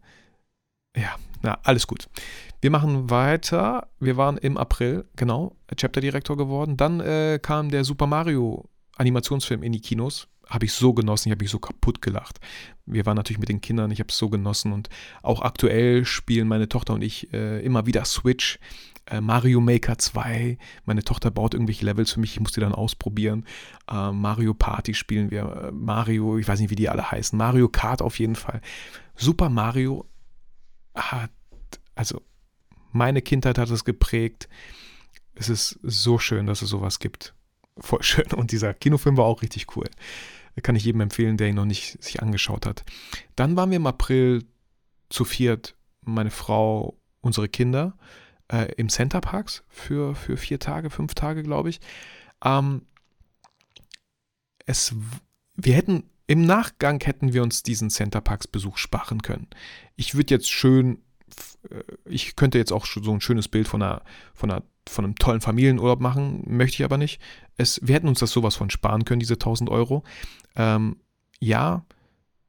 ja, na, alles gut. Wir machen weiter. Wir waren im April, genau, Chapter-Direktor geworden. Dann äh, kam der Super Mario Animationsfilm in die Kinos habe ich so genossen, ich habe mich so kaputt gelacht. Wir waren natürlich mit den Kindern, ich habe es so genossen und auch aktuell spielen meine Tochter und ich äh, immer wieder Switch. Äh, Mario Maker 2, meine Tochter baut irgendwelche Levels für mich, ich muss die dann ausprobieren. Äh, Mario Party spielen wir, äh, Mario, ich weiß nicht, wie die alle heißen, Mario Kart auf jeden Fall. Super Mario hat, also meine Kindheit hat es geprägt. Es ist so schön, dass es sowas gibt. Voll schön. Und dieser Kinofilm war auch richtig cool. Kann ich jedem empfehlen, der ihn noch nicht sich angeschaut hat. Dann waren wir im April zu viert, meine Frau, unsere Kinder, äh, im Center Parks für, für vier Tage, fünf Tage, glaube ich. Ähm, es, wir hätten im Nachgang hätten wir uns diesen Center Parks Besuch sparen können. Ich würde jetzt schön, äh, ich könnte jetzt auch so ein schönes Bild von einer, von einer von einem tollen Familienurlaub machen, möchte ich aber nicht. Es, wir hätten uns das sowas von sparen können, diese 1000 Euro. Ähm, ja,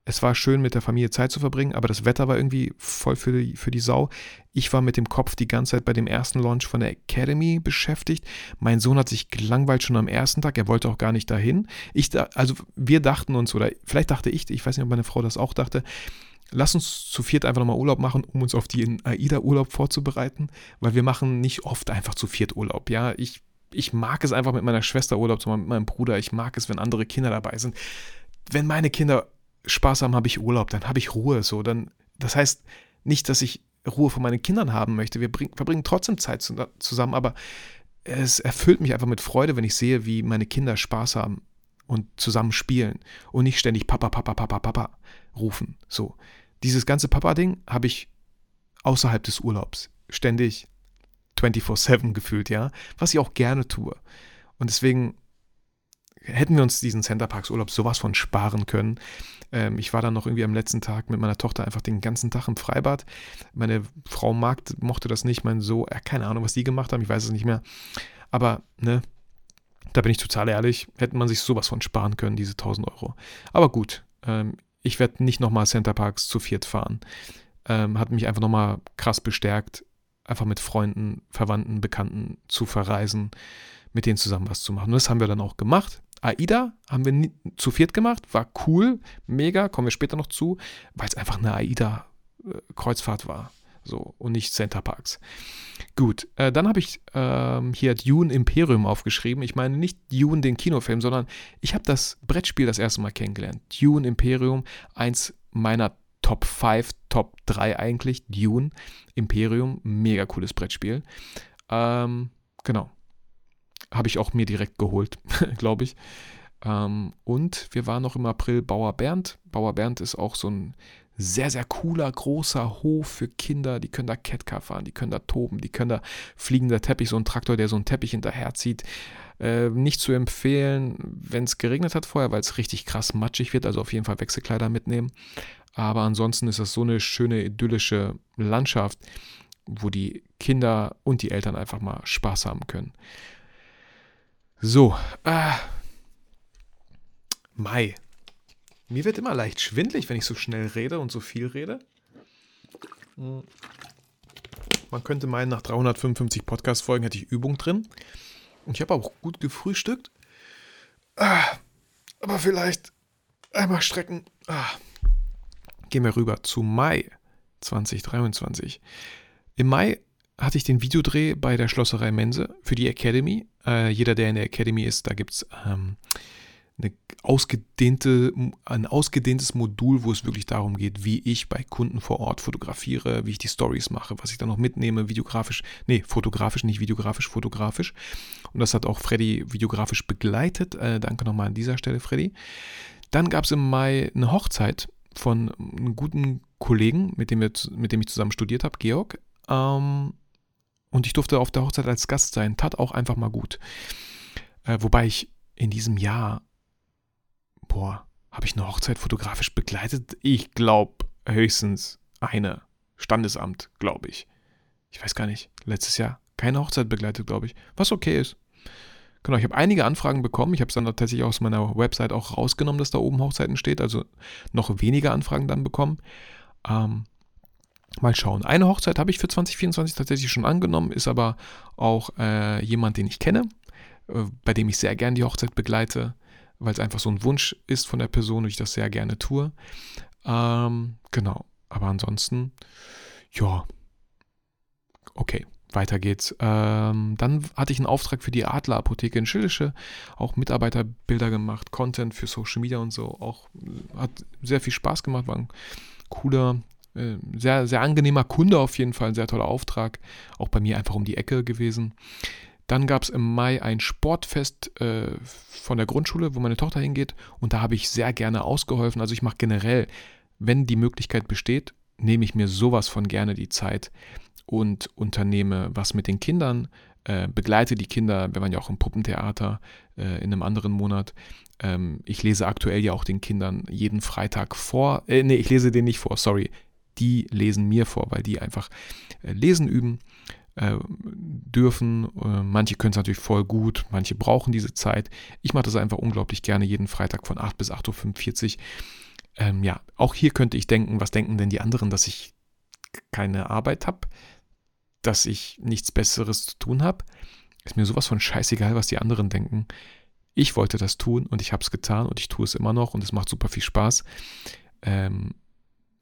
es war schön, mit der Familie Zeit zu verbringen, aber das Wetter war irgendwie voll für die, für die Sau. Ich war mit dem Kopf die ganze Zeit bei dem ersten Launch von der Academy beschäftigt. Mein Sohn hat sich gelangweilt schon am ersten Tag, er wollte auch gar nicht dahin. Ich, also wir dachten uns, oder vielleicht dachte ich, ich weiß nicht, ob meine Frau das auch dachte, lass uns zu viert einfach nochmal Urlaub machen, um uns auf den AIDA-Urlaub vorzubereiten, weil wir machen nicht oft einfach zu viert Urlaub. Ja, ich ich mag es einfach mit meiner Schwester Urlaub zu machen, mit meinem Bruder. Ich mag es, wenn andere Kinder dabei sind. Wenn meine Kinder Spaß haben, habe ich Urlaub, dann habe ich Ruhe. So, dann, das heißt nicht, dass ich Ruhe von meinen Kindern haben möchte. Wir bring, verbringen trotzdem Zeit zu, zusammen, aber es erfüllt mich einfach mit Freude, wenn ich sehe, wie meine Kinder Spaß haben und zusammen spielen und nicht ständig Papa, Papa, Papa, Papa rufen. So, dieses ganze Papa-Ding habe ich außerhalb des Urlaubs ständig 24-7 gefühlt, ja, was ich auch gerne tue. Und deswegen hätten wir uns diesen Centerparks-Urlaub sowas von sparen können. Ähm, ich war dann noch irgendwie am letzten Tag mit meiner Tochter einfach den ganzen Tag im Freibad. Meine Frau mag, mochte das nicht, mein Sohn, äh, keine Ahnung, was die gemacht haben, ich weiß es nicht mehr. Aber, ne, da bin ich total ehrlich, hätte man sich sowas von sparen können, diese 1000 Euro. Aber gut, ähm, ich werde nicht nochmal Centerparks zu viert fahren. Ähm, hat mich einfach nochmal krass bestärkt, einfach mit Freunden, Verwandten, Bekannten zu verreisen, mit denen zusammen was zu machen. Und das haben wir dann auch gemacht. AIDA haben wir zu viert gemacht, war cool, mega, kommen wir später noch zu, weil es einfach eine AIDA-Kreuzfahrt war. So, und nicht Center Parks. Gut, äh, dann habe ich ähm, hier Dune Imperium aufgeschrieben. Ich meine nicht Dune den Kinofilm, sondern ich habe das Brettspiel das erste Mal kennengelernt. Dune Imperium, eins meiner Top 5, Top 3 eigentlich. Dune, Imperium, mega cooles Brettspiel. Ähm, genau. Habe ich auch mir direkt geholt, glaube ich. Ähm, und wir waren noch im April Bauer Bernd. Bauer Bernd ist auch so ein sehr, sehr cooler, großer Hof für Kinder. Die können da Catcar fahren, die können da toben, die können da fliegender Teppich, so ein Traktor, der so einen Teppich hinterherzieht. Äh, nicht zu empfehlen, wenn es geregnet hat vorher, weil es richtig krass matschig wird. Also auf jeden Fall Wechselkleider mitnehmen. Aber ansonsten ist das so eine schöne idyllische Landschaft, wo die Kinder und die Eltern einfach mal Spaß haben können. So, äh, Mai. Mir wird immer leicht schwindlig, wenn ich so schnell rede und so viel rede. Hm. Man könnte meinen, nach 355 Podcast-Folgen hätte ich Übung drin. Und ich habe auch gut gefrühstückt. Ah, aber vielleicht einmal strecken. Ah. Gehen wir rüber zu Mai 2023. Im Mai hatte ich den Videodreh bei der Schlosserei Mense für die Academy. Äh, jeder, der in der Academy ist, da gibt es ähm, ausgedehnte, ein ausgedehntes Modul, wo es wirklich darum geht, wie ich bei Kunden vor Ort fotografiere, wie ich die Stories mache, was ich dann noch mitnehme, videografisch, nee, fotografisch, nicht videografisch, fotografisch. Und das hat auch Freddy videografisch begleitet. Äh, danke nochmal an dieser Stelle, Freddy. Dann gab es im Mai eine Hochzeit von einem guten Kollegen, mit dem, wir, mit dem ich zusammen studiert habe, Georg. Ähm, und ich durfte auf der Hochzeit als Gast sein. Tat auch einfach mal gut. Äh, wobei ich in diesem Jahr, boah, habe ich eine Hochzeit fotografisch begleitet? Ich glaube höchstens eine. Standesamt, glaube ich. Ich weiß gar nicht. Letztes Jahr keine Hochzeit begleitet, glaube ich. Was okay ist. Genau, ich habe einige Anfragen bekommen. Ich habe es dann tatsächlich aus meiner Website auch rausgenommen, dass da oben Hochzeiten steht. Also noch weniger Anfragen dann bekommen. Ähm, Mal schauen. Eine Hochzeit habe ich für 2024 tatsächlich schon angenommen, ist aber auch äh, jemand, den ich kenne, äh, bei dem ich sehr gerne die Hochzeit begleite, weil es einfach so ein Wunsch ist von der Person und ich das sehr gerne tue. Ähm, genau. Aber ansonsten, ja. Okay, weiter geht's. Ähm, dann hatte ich einen Auftrag für die Adler Apotheke in Schildische, auch Mitarbeiterbilder gemacht, Content für Social Media und so. Auch hat sehr viel Spaß gemacht, war ein cooler äh, sehr, sehr angenehmer Kunde auf jeden Fall, ein sehr toller Auftrag. Auch bei mir einfach um die Ecke gewesen. Dann gab es im Mai ein Sportfest äh, von der Grundschule, wo meine Tochter hingeht. Und da habe ich sehr gerne ausgeholfen. Also ich mache generell, wenn die Möglichkeit besteht, nehme ich mir sowas von gerne die Zeit und unternehme was mit den Kindern, äh, begleite die Kinder. Wir waren ja auch im Puppentheater äh, in einem anderen Monat. Ähm, ich lese aktuell ja auch den Kindern jeden Freitag vor. Äh, nee, ich lese den nicht vor, sorry die lesen mir vor, weil die einfach äh, lesen üben äh, dürfen. Äh, manche können es natürlich voll gut, manche brauchen diese Zeit. Ich mache das einfach unglaublich gerne jeden Freitag von 8 bis 8.45 Uhr. Ähm, ja, auch hier könnte ich denken, was denken denn die anderen, dass ich keine Arbeit habe, dass ich nichts Besseres zu tun habe. Ist mir sowas von scheißegal, was die anderen denken. Ich wollte das tun und ich habe es getan und ich tue es immer noch und es macht super viel Spaß. Ähm,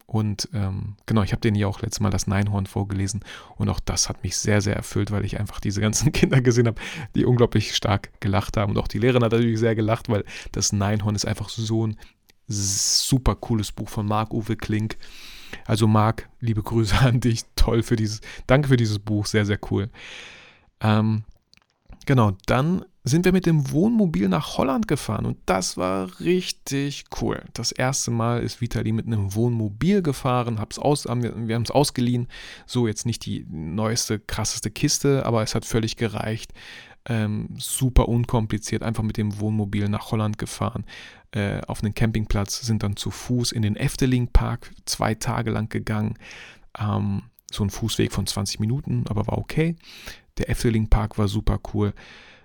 und ähm, genau, ich habe denen ja auch letztes Mal das Neinhorn vorgelesen und auch das hat mich sehr, sehr erfüllt, weil ich einfach diese ganzen Kinder gesehen habe, die unglaublich stark gelacht haben. Und auch die Lehrerin hat natürlich sehr gelacht, weil das Neinhorn ist einfach so ein super cooles Buch von Marc-Uwe Klink. Also Marc, liebe Grüße an dich, toll für dieses, danke für dieses Buch, sehr, sehr cool. Ähm, genau, dann sind wir mit dem Wohnmobil nach Holland gefahren und das war richtig cool. Das erste Mal ist Vitali mit einem Wohnmobil gefahren, hab's aus, wir haben es ausgeliehen. So jetzt nicht die neueste, krasseste Kiste, aber es hat völlig gereicht. Ähm, super unkompliziert, einfach mit dem Wohnmobil nach Holland gefahren. Äh, auf einen Campingplatz, sind dann zu Fuß in den Efteling Park zwei Tage lang gegangen. Ähm, so ein Fußweg von 20 Minuten, aber war okay. Der Efteling Park war super cool.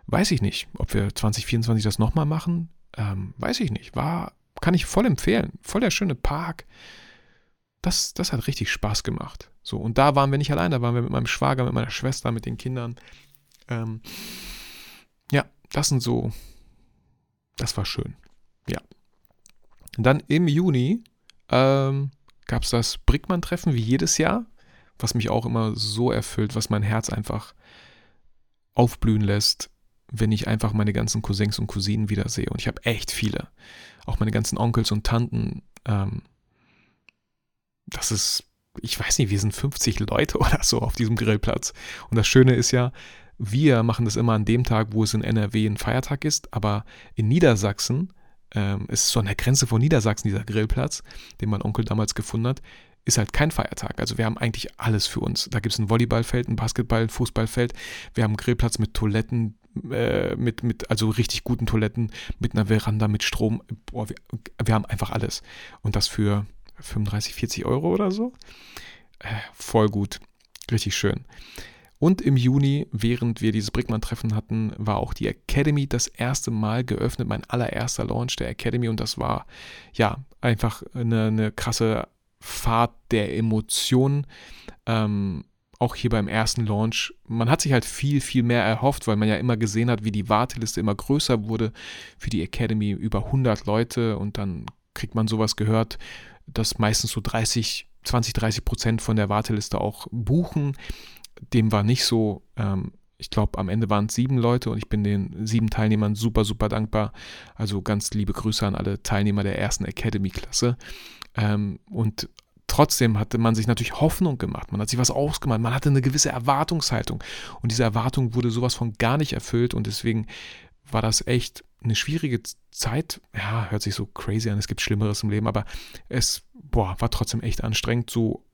Weiß ich nicht, ob wir 2024 das nochmal machen. Ähm, weiß ich nicht. War, kann ich voll empfehlen. Voll der schöne Park. Das, das hat richtig Spaß gemacht. So, und da waren wir nicht allein, da waren wir mit meinem Schwager, mit meiner Schwester, mit den Kindern. Ähm, ja, das sind so, das war schön. Ja. Und dann im Juni ähm, gab es das Brickmann-Treffen wie jedes Jahr, was mich auch immer so erfüllt, was mein Herz einfach aufblühen lässt wenn ich einfach meine ganzen Cousins und Cousinen wiedersehe. Und ich habe echt viele. Auch meine ganzen Onkels und Tanten. Ähm, das ist, ich weiß nicht, wir sind 50 Leute oder so auf diesem Grillplatz. Und das Schöne ist ja, wir machen das immer an dem Tag, wo es in NRW ein Feiertag ist, aber in Niedersachsen, ähm, ist so an der Grenze von Niedersachsen dieser Grillplatz, den mein Onkel damals gefunden hat, ist halt kein Feiertag. Also wir haben eigentlich alles für uns. Da gibt es ein Volleyballfeld, ein Basketball, ein Fußballfeld. Wir haben einen Grillplatz mit Toiletten, äh, mit, mit, also richtig guten Toiletten, mit einer Veranda, mit Strom. Boah, wir, wir haben einfach alles. Und das für 35, 40 Euro oder so. Äh, voll gut. Richtig schön. Und im Juni, während wir dieses Brickmann-Treffen hatten, war auch die Academy das erste Mal geöffnet, mein allererster Launch der Academy. Und das war ja einfach eine, eine krasse Fahrt der Emotionen. Ähm, auch hier beim ersten Launch, man hat sich halt viel, viel mehr erhofft, weil man ja immer gesehen hat, wie die Warteliste immer größer wurde für die Academy, über 100 Leute und dann kriegt man sowas gehört, dass meistens so 30, 20, 30 Prozent von der Warteliste auch buchen. Dem war nicht so. Ähm, ich glaube, am Ende waren es sieben Leute und ich bin den sieben Teilnehmern super, super dankbar. Also ganz liebe Grüße an alle Teilnehmer der ersten Academy-Klasse. Ähm, und trotzdem hatte man sich natürlich Hoffnung gemacht. Man hat sich was ausgemalt. Man hatte eine gewisse Erwartungshaltung. Und diese Erwartung wurde sowas von gar nicht erfüllt. Und deswegen war das echt eine schwierige Zeit. Ja, hört sich so crazy an. Es gibt Schlimmeres im Leben. Aber es boah, war trotzdem echt anstrengend, so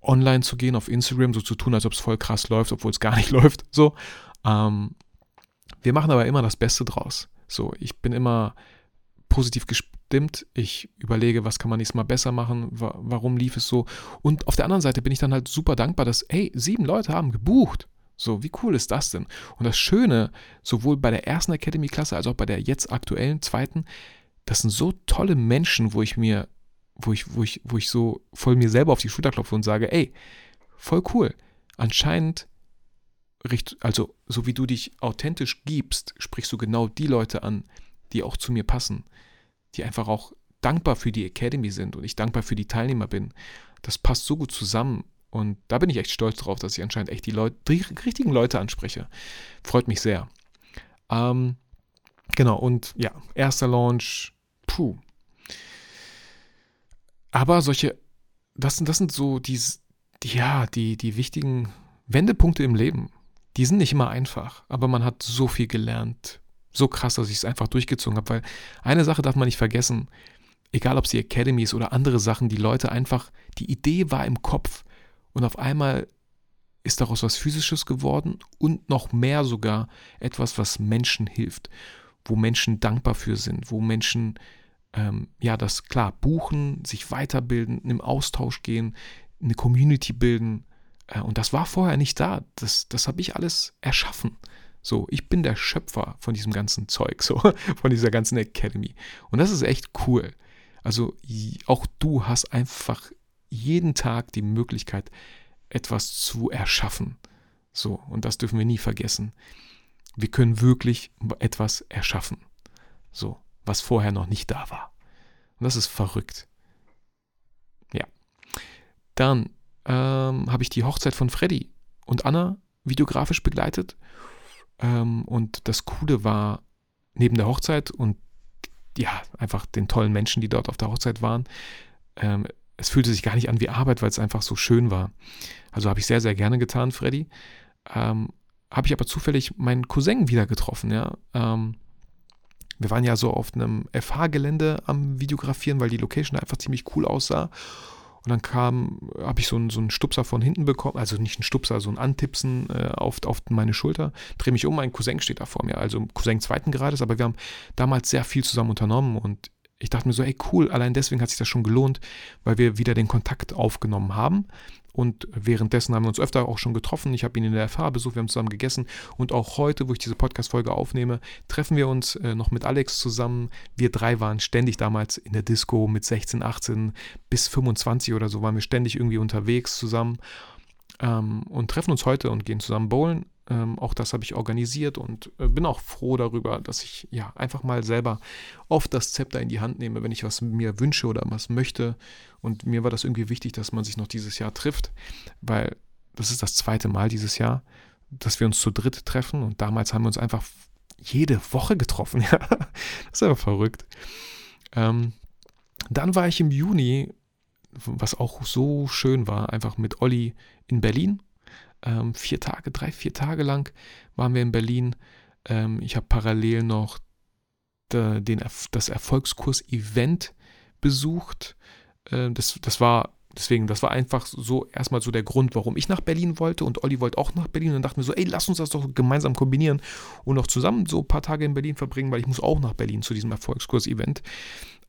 online zu gehen auf Instagram, so zu tun, als ob es voll krass läuft, obwohl es gar nicht läuft. So. Ähm, wir machen aber immer das Beste draus. So, ich bin immer positiv gestimmt. Ich überlege, was kann man nächstes Mal besser machen, wa warum lief es so. Und auf der anderen Seite bin ich dann halt super dankbar, dass, hey, sieben Leute haben gebucht. So, wie cool ist das denn? Und das Schöne, sowohl bei der ersten Academy-Klasse als auch bei der jetzt aktuellen zweiten, das sind so tolle Menschen, wo ich mir, wo ich, wo ich, wo ich so voll mir selber auf die Schulter klopfe und sage, ey, voll cool. Anscheinend, also so wie du dich authentisch gibst, sprichst du genau die Leute an, die auch zu mir passen, die einfach auch dankbar für die Academy sind und ich dankbar für die Teilnehmer bin. Das passt so gut zusammen und da bin ich echt stolz drauf, dass ich anscheinend echt die, Leute, die richtigen Leute anspreche. Freut mich sehr. Ähm, genau, und ja, erster Launch, puh. Aber solche, das, das sind so die, ja, die, die wichtigen Wendepunkte im Leben. Die sind nicht immer einfach, aber man hat so viel gelernt, so krass, dass ich es einfach durchgezogen habe, weil eine Sache darf man nicht vergessen, egal ob es die Academy ist oder andere Sachen, die Leute einfach, die Idee war im Kopf und auf einmal ist daraus was Physisches geworden und noch mehr sogar etwas, was Menschen hilft, wo Menschen dankbar für sind, wo Menschen ähm, ja das klar buchen, sich weiterbilden, im Austausch gehen, eine Community bilden. Äh, und das war vorher nicht da. Das, das habe ich alles erschaffen. So, ich bin der Schöpfer von diesem ganzen Zeug, so, von dieser ganzen Academy. Und das ist echt cool. Also, auch du hast einfach jeden Tag die Möglichkeit, etwas zu erschaffen. So, und das dürfen wir nie vergessen. Wir können wirklich etwas erschaffen. So, was vorher noch nicht da war. Und das ist verrückt. Ja. Dann ähm, habe ich die Hochzeit von Freddy und Anna videografisch begleitet. Ähm, und das Coole war, neben der Hochzeit und ja, einfach den tollen Menschen, die dort auf der Hochzeit waren, ähm, es fühlte sich gar nicht an wie Arbeit, weil es einfach so schön war. Also habe ich sehr, sehr gerne getan, Freddy. Ähm, habe ich aber zufällig meinen Cousin wieder getroffen, ja. Ähm, wir waren ja so auf einem FH-Gelände am Videografieren, weil die Location einfach ziemlich cool aussah. Und dann kam, habe ich so einen, so einen Stupser von hinten bekommen, also nicht einen Stupser, so ein Antipsen äh, auf, auf meine Schulter. Drehe mich um, mein Cousin steht da vor mir, also Cousin zweiten Grades, aber wir haben damals sehr viel zusammen unternommen und ich dachte mir so, ey cool, allein deswegen hat sich das schon gelohnt, weil wir wieder den Kontakt aufgenommen haben. Und währenddessen haben wir uns öfter auch schon getroffen. Ich habe ihn in der FH besucht, wir haben zusammen gegessen. Und auch heute, wo ich diese Podcast-Folge aufnehme, treffen wir uns äh, noch mit Alex zusammen. Wir drei waren ständig damals in der Disco mit 16, 18 bis 25 oder so, waren wir ständig irgendwie unterwegs zusammen ähm, und treffen uns heute und gehen zusammen bowlen. Ähm, auch das habe ich organisiert und äh, bin auch froh darüber, dass ich ja einfach mal selber oft das Zepter in die Hand nehme, wenn ich was mir wünsche oder was möchte. Und mir war das irgendwie wichtig, dass man sich noch dieses Jahr trifft, weil das ist das zweite Mal dieses Jahr, dass wir uns zu dritt treffen. Und damals haben wir uns einfach jede Woche getroffen. Das ist aber verrückt. Ähm, dann war ich im Juni, was auch so schön war, einfach mit Olli in Berlin ähm, vier Tage, drei, vier Tage lang waren wir in Berlin. Ähm, ich habe parallel noch de, den, das Erfolgskurs-Event besucht. Äh, das, das war deswegen, das war einfach so erstmal so der Grund, warum ich nach Berlin wollte und Olli wollte auch nach Berlin und dann dachten wir so, ey, lass uns das doch gemeinsam kombinieren und noch zusammen so ein paar Tage in Berlin verbringen, weil ich muss auch nach Berlin zu diesem Erfolgskurs-Event.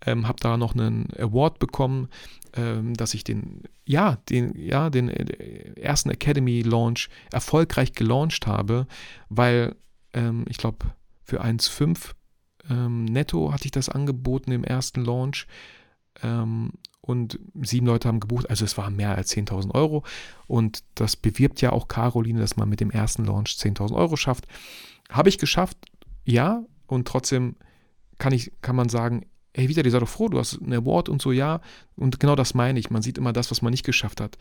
Ähm, habe da noch einen Award bekommen, ähm, dass ich den, ja, den, ja, den äh, ersten Academy Launch erfolgreich gelauncht habe, weil ähm, ich glaube für 1,5 ähm, netto hatte ich das angeboten im ersten Launch ähm, und sieben Leute haben gebucht, also es waren mehr als 10.000 Euro und das bewirbt ja auch Caroline, dass man mit dem ersten Launch 10.000 Euro schafft. Habe ich geschafft, ja, und trotzdem kann, ich, kann man sagen, ey, wieder, sei doch froh, du hast einen Award und so, ja. Und genau das meine ich. Man sieht immer das, was man nicht geschafft hat.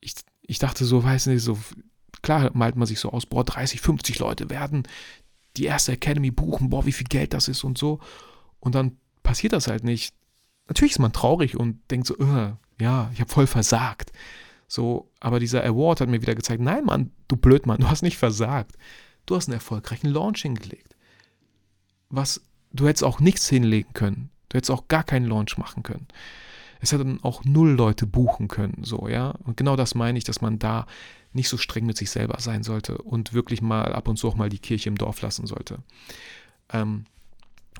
Ich, ich dachte so, weiß nicht, so, klar malt man sich so aus, boah, 30, 50 Leute werden die erste Academy buchen, boah, wie viel Geld das ist und so. Und dann passiert das halt nicht. Natürlich ist man traurig und denkt so, uh, ja, ich habe voll versagt. So, aber dieser Award hat mir wieder gezeigt, nein, Mann, du Blödmann, du hast nicht versagt. Du hast einen erfolgreichen Launch hingelegt. Was Du hättest auch nichts hinlegen können. Du hättest auch gar keinen Launch machen können. Es hätten auch null Leute buchen können, so, ja. Und genau das meine ich, dass man da nicht so streng mit sich selber sein sollte und wirklich mal ab und zu auch mal die Kirche im Dorf lassen sollte. Ähm,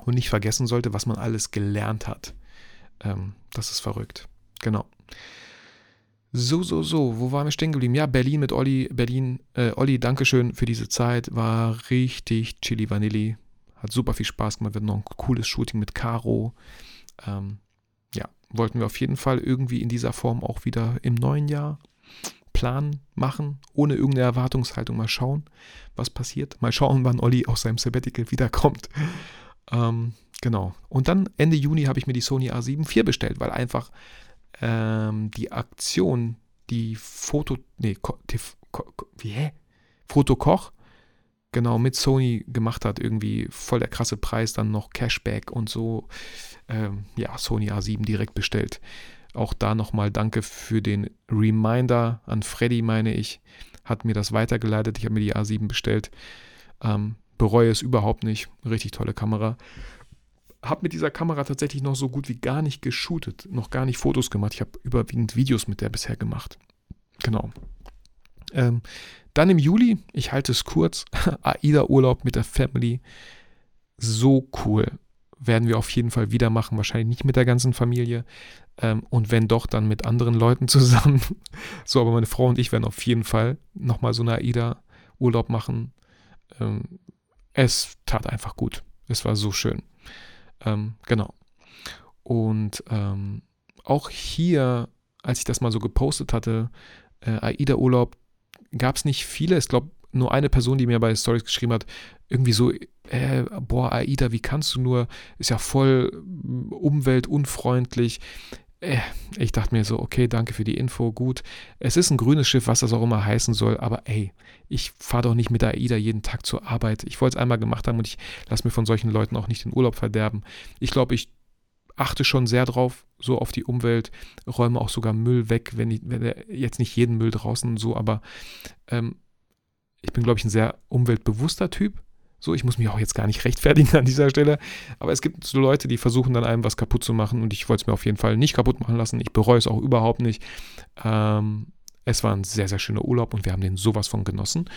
und nicht vergessen sollte, was man alles gelernt hat. Ähm, das ist verrückt. Genau. So, so, so, wo waren wir stehen geblieben? Ja, Berlin mit Olli. Berlin, äh, Olli, Dankeschön für diese Zeit. War richtig chili vanilli. Hat super viel Spaß gemacht. Wir hatten noch ein cooles Shooting mit Caro. Ähm, ja, wollten wir auf jeden Fall irgendwie in dieser Form auch wieder im neuen Jahr planen, machen, ohne irgendeine Erwartungshaltung. Mal schauen, was passiert. Mal schauen, wann Olli aus seinem Sabbatical wiederkommt. Ähm, genau. Und dann Ende Juni habe ich mir die Sony A7 IV bestellt, weil einfach ähm, die Aktion, die Foto, nee, die, wie, hä? Fotokoch genau mit Sony gemacht hat. Irgendwie voll der krasse Preis, dann noch Cashback und so. Ähm, ja, Sony A7 direkt bestellt. Auch da nochmal danke für den Reminder an Freddy, meine ich. Hat mir das weitergeleitet. Ich habe mir die A7 bestellt. Ähm, bereue es überhaupt nicht. Richtig tolle Kamera. Habe mit dieser Kamera tatsächlich noch so gut wie gar nicht geshootet, noch gar nicht Fotos gemacht. Ich habe überwiegend Videos mit der bisher gemacht. Genau. Ähm, dann im Juli, ich halte es kurz, AIDA-Urlaub mit der Family. So cool. Werden wir auf jeden Fall wieder machen. Wahrscheinlich nicht mit der ganzen Familie. Ähm, und wenn doch, dann mit anderen Leuten zusammen. so, aber meine Frau und ich werden auf jeden Fall nochmal so eine AIDA-Urlaub machen. Ähm, es tat einfach gut. Es war so schön. Ähm, genau. Und ähm, auch hier, als ich das mal so gepostet hatte, äh, AIDA-Urlaub gab es nicht viele. Ich glaube, nur eine Person, die mir bei Stories geschrieben hat, irgendwie so, äh, boah, AIDA, wie kannst du nur, ist ja voll mm, umweltunfreundlich. Äh, ich dachte mir so, okay, danke für die Info, gut. Es ist ein grünes Schiff, was das auch immer heißen soll, aber ey, ich fahre doch nicht mit der AIDA jeden Tag zur Arbeit. Ich wollte es einmal gemacht haben und ich lasse mir von solchen Leuten auch nicht den Urlaub verderben. Ich glaube, ich achte schon sehr drauf, so auf die Umwelt, räume auch sogar Müll weg, wenn, ich, wenn jetzt nicht jeden Müll draußen so, aber ähm, ich bin, glaube ich, ein sehr umweltbewusster Typ. So, ich muss mich auch jetzt gar nicht rechtfertigen an dieser Stelle. Aber es gibt so Leute, die versuchen dann einem was kaputt zu machen und ich wollte es mir auf jeden Fall nicht kaputt machen lassen. Ich bereue es auch überhaupt nicht. Ähm, es war ein sehr, sehr schöner Urlaub und wir haben den sowas von genossen.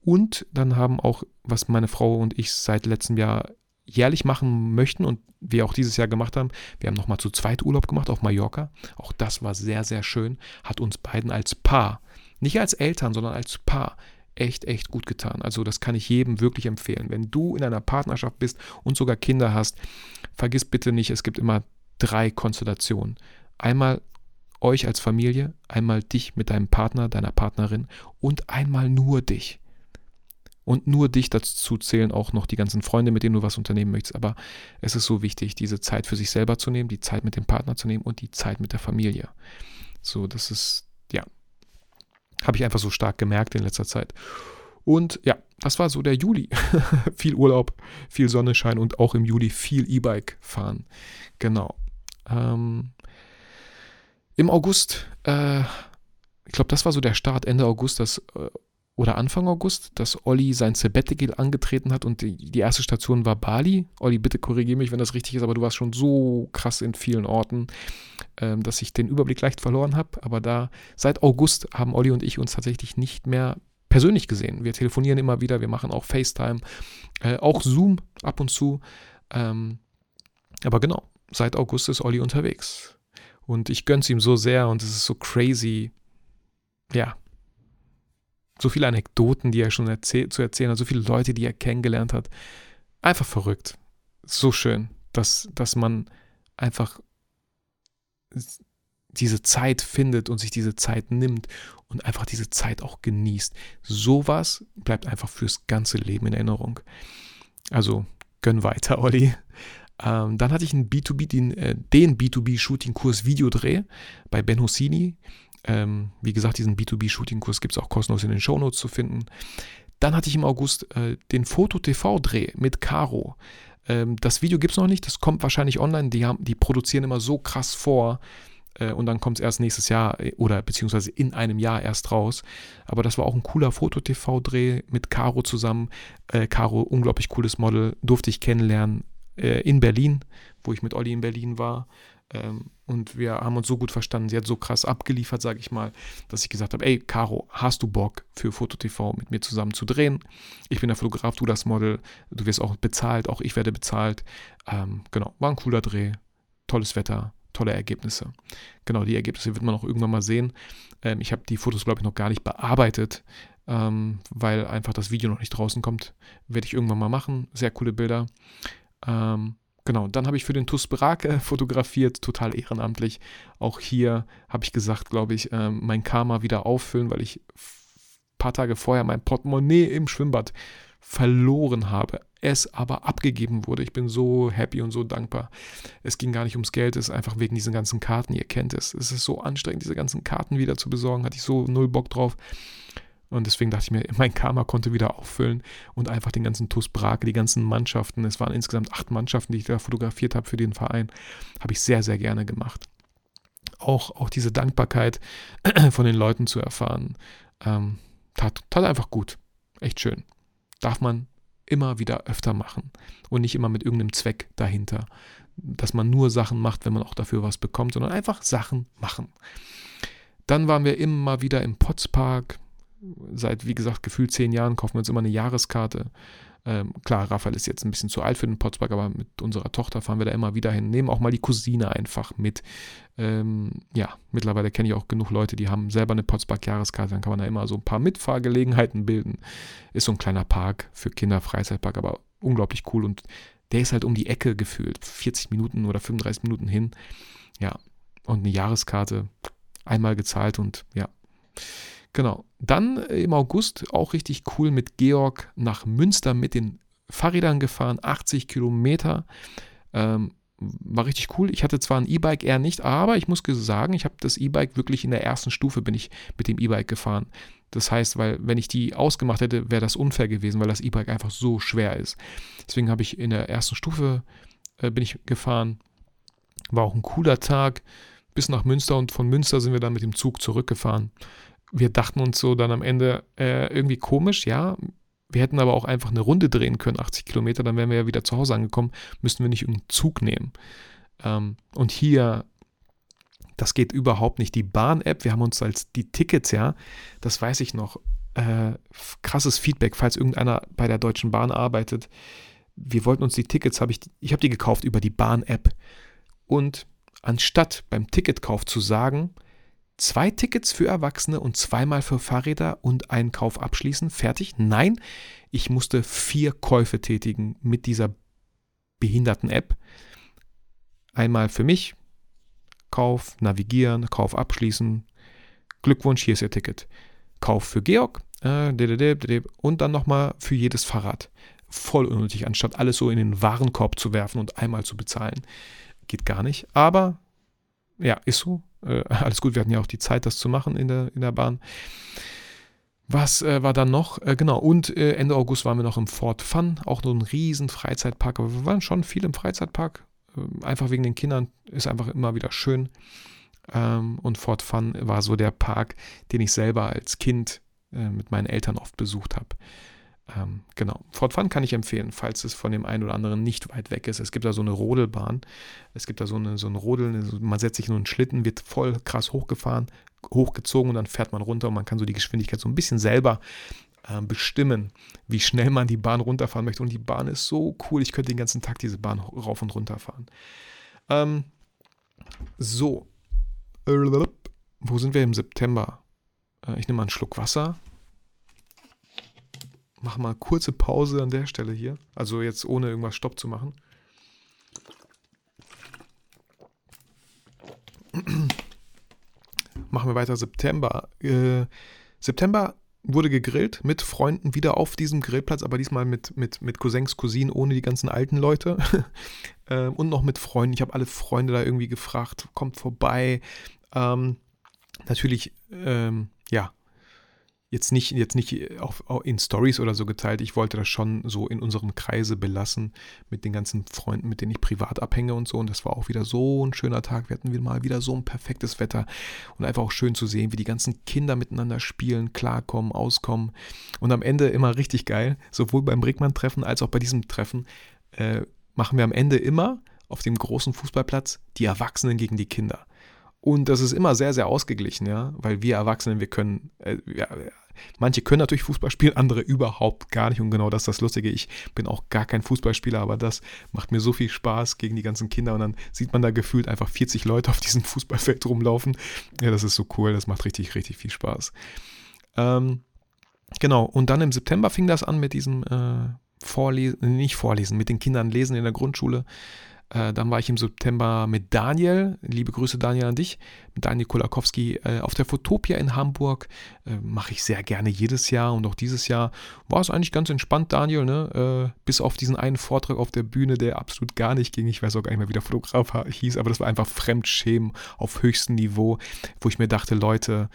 Und dann haben auch, was meine Frau und ich seit letztem Jahr jährlich machen möchten und wir auch dieses Jahr gemacht haben. Wir haben nochmal zu zweit Urlaub gemacht auf Mallorca. Auch das war sehr, sehr schön. Hat uns beiden als Paar, nicht als Eltern, sondern als Paar echt, echt gut getan. Also das kann ich jedem wirklich empfehlen. Wenn du in einer Partnerschaft bist und sogar Kinder hast, vergiss bitte nicht, es gibt immer drei Konstellationen. Einmal euch als Familie, einmal dich mit deinem Partner, deiner Partnerin und einmal nur dich. Und nur dich dazu zählen auch noch die ganzen Freunde, mit denen du was unternehmen möchtest. Aber es ist so wichtig, diese Zeit für sich selber zu nehmen, die Zeit mit dem Partner zu nehmen und die Zeit mit der Familie. So, das ist, habe ich einfach so stark gemerkt in letzter Zeit. Und ja, das war so der Juli. viel Urlaub, viel Sonnenschein und auch im Juli viel E-Bike fahren. Genau. Ähm, Im August, äh, ich glaube, das war so der Start, Ende August, das äh, oder Anfang August, dass Olli sein Sabbatical angetreten hat und die, die erste Station war Bali. Olli, bitte korrigiere mich, wenn das richtig ist, aber du warst schon so krass in vielen Orten, ähm, dass ich den Überblick leicht verloren habe. Aber da, seit August haben Olli und ich uns tatsächlich nicht mehr persönlich gesehen. Wir telefonieren immer wieder, wir machen auch FaceTime, äh, auch Zoom ab und zu. Ähm, aber genau, seit August ist Olli unterwegs. Und ich gönn's ihm so sehr und es ist so crazy. Ja. So viele Anekdoten, die er schon erzähl zu erzählen hat, so viele Leute, die er kennengelernt hat. Einfach verrückt. So schön, dass, dass man einfach diese Zeit findet und sich diese Zeit nimmt und einfach diese Zeit auch genießt. Sowas bleibt einfach fürs ganze Leben in Erinnerung. Also gönn weiter, Olli. Ähm, dann hatte ich einen B2B, den, äh, den B2B-Shooting-Kurs Videodreh bei Ben Hosini. Ähm, wie gesagt, diesen B2B-Shooting-Kurs gibt es auch kostenlos in den Shownotes zu finden. Dann hatte ich im August äh, den Foto-TV-Dreh mit Caro. Ähm, das Video gibt es noch nicht, das kommt wahrscheinlich online. Die, haben, die produzieren immer so krass vor äh, und dann kommt es erst nächstes Jahr äh, oder beziehungsweise in einem Jahr erst raus. Aber das war auch ein cooler Foto-TV-Dreh mit Caro zusammen. Äh, Caro, unglaublich cooles Model, durfte ich kennenlernen äh, in Berlin, wo ich mit Olli in Berlin war. Ähm, und wir haben uns so gut verstanden. Sie hat so krass abgeliefert, sage ich mal, dass ich gesagt habe: Ey, Caro, hast du Bock für Foto-TV mit mir zusammen zu drehen? Ich bin der Fotograf, du das Model. Du wirst auch bezahlt, auch ich werde bezahlt. Ähm, genau, war ein cooler Dreh. Tolles Wetter, tolle Ergebnisse. Genau, die Ergebnisse wird man auch irgendwann mal sehen. Ähm, ich habe die Fotos, glaube ich, noch gar nicht bearbeitet, ähm, weil einfach das Video noch nicht draußen kommt. Werde ich irgendwann mal machen. Sehr coole Bilder. Ähm, genau, dann habe ich für den TUS Brake fotografiert, total ehrenamtlich. Auch hier habe ich gesagt, glaube ich, ähm, mein Karma wieder auffüllen, weil ich ein paar Tage vorher mein Portemonnaie im Schwimmbad verloren habe, es aber abgegeben wurde. Ich bin so happy und so dankbar. Es ging gar nicht ums Geld, es ist einfach wegen diesen ganzen Karten, ihr kennt es. Es ist so anstrengend, diese ganzen Karten wieder zu besorgen, hatte ich so null Bock drauf. Und deswegen dachte ich mir, mein Karma konnte wieder auffüllen und einfach den ganzen TUS Brake, die ganzen Mannschaften, es waren insgesamt acht Mannschaften, die ich da fotografiert habe für den Verein, habe ich sehr, sehr gerne gemacht. Auch, auch diese Dankbarkeit von den Leuten zu erfahren, ähm, tat, tat einfach gut. Echt schön. Darf man immer wieder öfter machen und nicht immer mit irgendeinem Zweck dahinter. Dass man nur Sachen macht, wenn man auch dafür was bekommt, sondern einfach Sachen machen. Dann waren wir immer wieder im Potspark, seit, wie gesagt, gefühlt zehn Jahren kaufen wir uns immer eine Jahreskarte. Ähm, klar, Raphael ist jetzt ein bisschen zu alt für den Potspark, aber mit unserer Tochter fahren wir da immer wieder hin. Nehmen auch mal die Cousine einfach mit. Ähm, ja, mittlerweile kenne ich auch genug Leute, die haben selber eine Potspark-Jahreskarte. Dann kann man da immer so ein paar Mitfahrgelegenheiten bilden. Ist so ein kleiner Park für Kinder, Freizeitpark, aber unglaublich cool. Und der ist halt um die Ecke gefühlt. 40 Minuten oder 35 Minuten hin. Ja, und eine Jahreskarte einmal gezahlt und ja. Genau. Dann im August auch richtig cool mit Georg nach Münster mit den Fahrrädern gefahren, 80 Kilometer. Ähm, war richtig cool. Ich hatte zwar ein E-Bike eher nicht, aber ich muss sagen, ich habe das E-Bike wirklich in der ersten Stufe bin ich mit dem E-Bike gefahren. Das heißt, weil wenn ich die ausgemacht hätte, wäre das unfair gewesen, weil das E-Bike einfach so schwer ist. Deswegen habe ich in der ersten Stufe äh, bin ich gefahren. War auch ein cooler Tag bis nach Münster und von Münster sind wir dann mit dem Zug zurückgefahren wir dachten uns so dann am Ende äh, irgendwie komisch, ja. Wir hätten aber auch einfach eine Runde drehen können, 80 Kilometer, dann wären wir ja wieder zu Hause angekommen, müssten wir nicht irgendeinen Zug nehmen. Ähm, und hier, das geht überhaupt nicht. Die Bahn-App, wir haben uns als die Tickets, ja, das weiß ich noch, äh, krasses Feedback, falls irgendeiner bei der Deutschen Bahn arbeitet. Wir wollten uns die Tickets, habe ich, ich habe die gekauft über die Bahn-App. Und anstatt beim Ticketkauf zu sagen, zwei Tickets für Erwachsene und zweimal für Fahrräder und einen Kauf abschließen. Fertig? Nein, ich musste vier Käufe tätigen mit dieser behinderten App. Einmal für mich, Kauf, navigieren, Kauf abschließen. Glückwunsch, hier ist Ihr Ticket. Kauf für Georg äh, und dann nochmal für jedes Fahrrad. Voll unnötig, anstatt alles so in den Warenkorb zu werfen und einmal zu bezahlen. Geht gar nicht. Aber ja, ist so. Äh, alles gut, wir hatten ja auch die Zeit, das zu machen in der, in der Bahn. Was äh, war dann noch? Äh, genau, und äh, Ende August waren wir noch im Fort Fun, auch nur ein riesen Freizeitpark, aber wir waren schon viel im Freizeitpark. Ähm, einfach wegen den Kindern ist einfach immer wieder schön. Ähm, und Fort Fun war so der Park, den ich selber als Kind äh, mit meinen Eltern oft besucht habe. Ähm, genau. Fort Fun kann ich empfehlen, falls es von dem einen oder anderen nicht weit weg ist. Es gibt da so eine Rodelbahn. Es gibt da so eine, so ein Rodeln, man setzt sich in einen Schlitten, wird voll krass hochgefahren, hochgezogen und dann fährt man runter und man kann so die Geschwindigkeit so ein bisschen selber äh, bestimmen, wie schnell man die Bahn runterfahren möchte. Und die Bahn ist so cool, ich könnte den ganzen Tag diese Bahn rauf und runter fahren. Ähm, so. Wo sind wir im September? Äh, ich nehme mal einen Schluck Wasser mache mal kurze Pause an der Stelle hier. Also jetzt ohne irgendwas Stopp zu machen. Machen wir weiter September. Äh, September wurde gegrillt mit Freunden wieder auf diesem Grillplatz, aber diesmal mit, mit, mit Cousins, Cousinen, ohne die ganzen alten Leute. äh, und noch mit Freunden. Ich habe alle Freunde da irgendwie gefragt, kommt vorbei. Ähm, natürlich, ähm, ja, jetzt nicht, jetzt nicht auf, in Stories oder so geteilt. Ich wollte das schon so in unserem Kreise belassen mit den ganzen Freunden, mit denen ich privat abhänge und so. Und das war auch wieder so ein schöner Tag. Wir hatten wieder mal wieder so ein perfektes Wetter und einfach auch schön zu sehen, wie die ganzen Kinder miteinander spielen, klarkommen, auskommen. Und am Ende immer richtig geil, sowohl beim Brickmann-Treffen als auch bei diesem Treffen, äh, machen wir am Ende immer auf dem großen Fußballplatz die Erwachsenen gegen die Kinder. Und das ist immer sehr, sehr ausgeglichen, ja, weil wir Erwachsenen, wir können, äh, ja, Manche können natürlich Fußball spielen, andere überhaupt gar nicht. Und genau das ist das Lustige. Ich bin auch gar kein Fußballspieler, aber das macht mir so viel Spaß gegen die ganzen Kinder. Und dann sieht man da gefühlt einfach 40 Leute auf diesem Fußballfeld rumlaufen. Ja, das ist so cool. Das macht richtig, richtig viel Spaß. Ähm, genau. Und dann im September fing das an mit diesem äh, Vorlesen, nicht Vorlesen, mit den Kindern lesen in der Grundschule. Äh, dann war ich im September mit Daniel, liebe Grüße Daniel an dich, mit Daniel Kolakowski äh, auf der Fotopia in Hamburg. Äh, Mache ich sehr gerne jedes Jahr und auch dieses Jahr war es eigentlich ganz entspannt, Daniel, ne? Äh, bis auf diesen einen Vortrag auf der Bühne, der absolut gar nicht ging. Ich weiß auch gar nicht mehr, wie der Fotograf hieß, aber das war einfach Fremdschämen auf höchstem Niveau, wo ich mir dachte, Leute,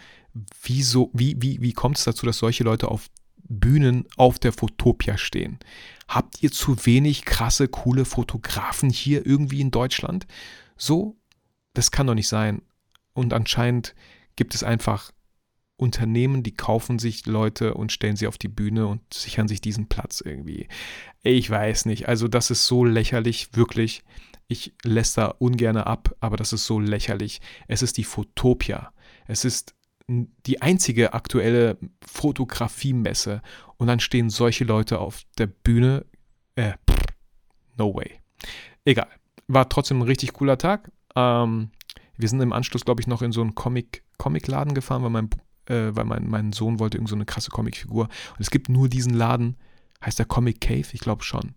wieso, wie, wie, wie kommt es dazu, dass solche Leute auf Bühnen auf der Fotopia stehen. Habt ihr zu wenig krasse, coole Fotografen hier irgendwie in Deutschland? So? Das kann doch nicht sein. Und anscheinend gibt es einfach Unternehmen, die kaufen sich Leute und stellen sie auf die Bühne und sichern sich diesen Platz irgendwie. Ich weiß nicht. Also das ist so lächerlich, wirklich. Ich lässt da ungern ab, aber das ist so lächerlich. Es ist die Fotopia. Es ist die einzige aktuelle Fotografiemesse und dann stehen solche Leute auf der Bühne. Äh, no way. Egal. War trotzdem ein richtig cooler Tag. Ähm, wir sind im Anschluss, glaube ich, noch in so einen Comic, Comicladen gefahren, weil mein, äh, weil mein, mein Sohn wollte irgend so eine krasse Comicfigur. Und es gibt nur diesen Laden, heißt der Comic Cave? Ich glaube schon.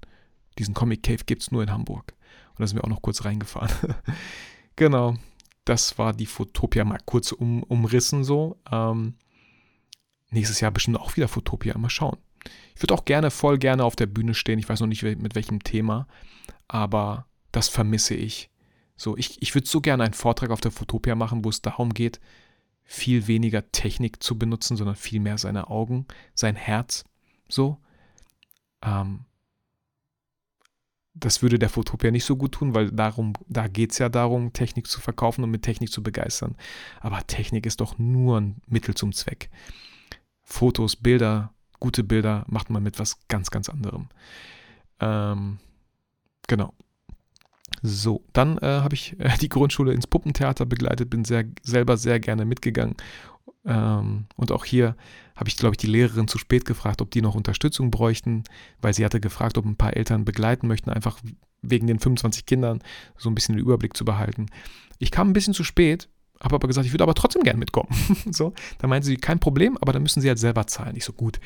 Diesen Comic Cave gibt es nur in Hamburg. Und da sind wir auch noch kurz reingefahren. genau das war die Fotopia mal kurz um, umrissen so. Ähm, nächstes Jahr bestimmt auch wieder Fotopia. Mal schauen. Ich würde auch gerne, voll gerne auf der Bühne stehen. Ich weiß noch nicht mit welchem Thema, aber das vermisse ich. So, ich, ich würde so gerne einen Vortrag auf der Fotopia machen, wo es darum geht, viel weniger Technik zu benutzen, sondern viel mehr seine Augen, sein Herz. So. Ähm, das würde der Fotopia nicht so gut tun, weil darum, da geht es ja darum, Technik zu verkaufen und mit Technik zu begeistern. Aber Technik ist doch nur ein Mittel zum Zweck. Fotos, Bilder, gute Bilder macht man mit was ganz, ganz anderem. Ähm, genau. So, dann äh, habe ich äh, die Grundschule ins Puppentheater begleitet, bin sehr, selber sehr gerne mitgegangen ähm, und auch hier habe ich, glaube ich, die Lehrerin zu spät gefragt, ob die noch Unterstützung bräuchten, weil sie hatte gefragt, ob ein paar Eltern begleiten möchten, einfach wegen den 25 Kindern so ein bisschen den Überblick zu behalten. Ich kam ein bisschen zu spät, habe aber gesagt, ich würde aber trotzdem gern mitkommen. so, da meinte sie, kein Problem, aber dann müssen sie halt selber zahlen. Ich so, gut,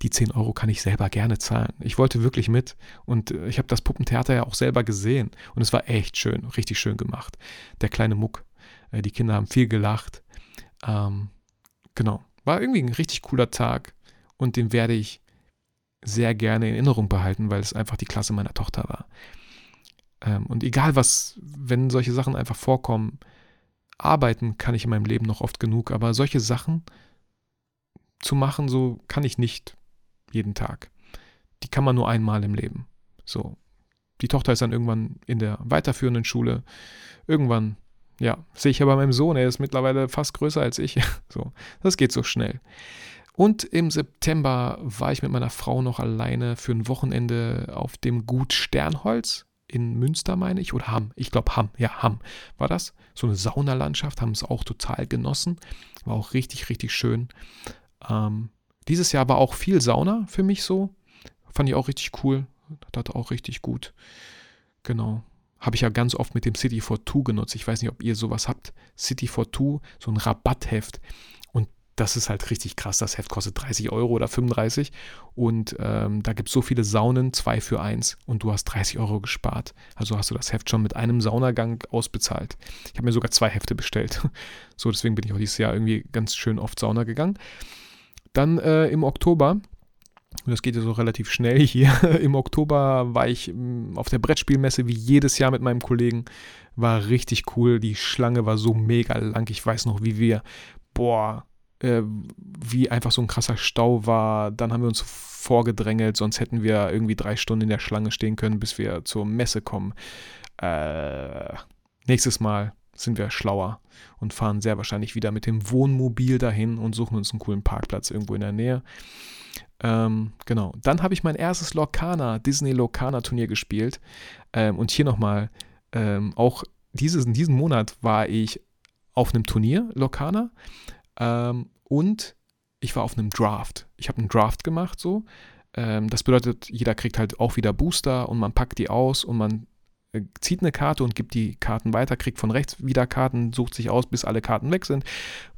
die 10 Euro kann ich selber gerne zahlen. Ich wollte wirklich mit und äh, ich habe das Puppentheater ja auch selber gesehen und es war echt schön, richtig schön gemacht. Der kleine Muck, äh, die Kinder haben viel gelacht. Ähm, Genau. War irgendwie ein richtig cooler Tag und den werde ich sehr gerne in Erinnerung behalten, weil es einfach die Klasse meiner Tochter war. Ähm, und egal was, wenn solche Sachen einfach vorkommen, arbeiten kann ich in meinem Leben noch oft genug, aber solche Sachen zu machen, so kann ich nicht jeden Tag. Die kann man nur einmal im Leben. So. Die Tochter ist dann irgendwann in der weiterführenden Schule. Irgendwann ja, sehe ich ja bei meinem Sohn, er ist mittlerweile fast größer als ich. So, das geht so schnell. Und im September war ich mit meiner Frau noch alleine für ein Wochenende auf dem Gut Sternholz in Münster, meine ich, oder Hamm. Ich glaube Hamm, ja, Hamm war das. So eine Saunalandschaft, haben es auch total genossen. War auch richtig, richtig schön. Ähm, dieses Jahr war auch viel Sauna für mich so. Fand ich auch richtig cool. Das auch richtig gut. Genau. Habe ich ja ganz oft mit dem City for Two genutzt. Ich weiß nicht, ob ihr sowas habt. City for Two, so ein Rabattheft. Und das ist halt richtig krass. Das Heft kostet 30 Euro oder 35. Und ähm, da gibt es so viele Saunen, zwei für eins. Und du hast 30 Euro gespart. Also hast du das Heft schon mit einem Saunagang ausbezahlt. Ich habe mir sogar zwei Hefte bestellt. So, deswegen bin ich auch dieses Jahr irgendwie ganz schön oft Sauna gegangen. Dann äh, im Oktober, und das geht ja so relativ schnell hier, im Oktober war ich mm, auf der Brettspielmesse wie jedes Jahr mit meinem Kollegen. War richtig cool. Die Schlange war so mega lang. Ich weiß noch, wie wir, boah, äh, wie einfach so ein krasser Stau war. Dann haben wir uns vorgedrängelt, sonst hätten wir irgendwie drei Stunden in der Schlange stehen können, bis wir zur Messe kommen. Äh, nächstes Mal sind wir schlauer und fahren sehr wahrscheinlich wieder mit dem Wohnmobil dahin und suchen uns einen coolen Parkplatz irgendwo in der Nähe. Ähm, genau. Dann habe ich mein erstes Lorcana, Disney Lorcana Turnier gespielt. Ähm, und hier nochmal, ähm, auch dieses, in diesem Monat war ich auf einem Turnier, Lorcana. Ähm, und ich war auf einem Draft. Ich habe einen Draft gemacht so. Ähm, das bedeutet, jeder kriegt halt auch wieder Booster und man packt die aus und man zieht eine Karte und gibt die Karten weiter, kriegt von rechts wieder Karten, sucht sich aus, bis alle Karten weg sind,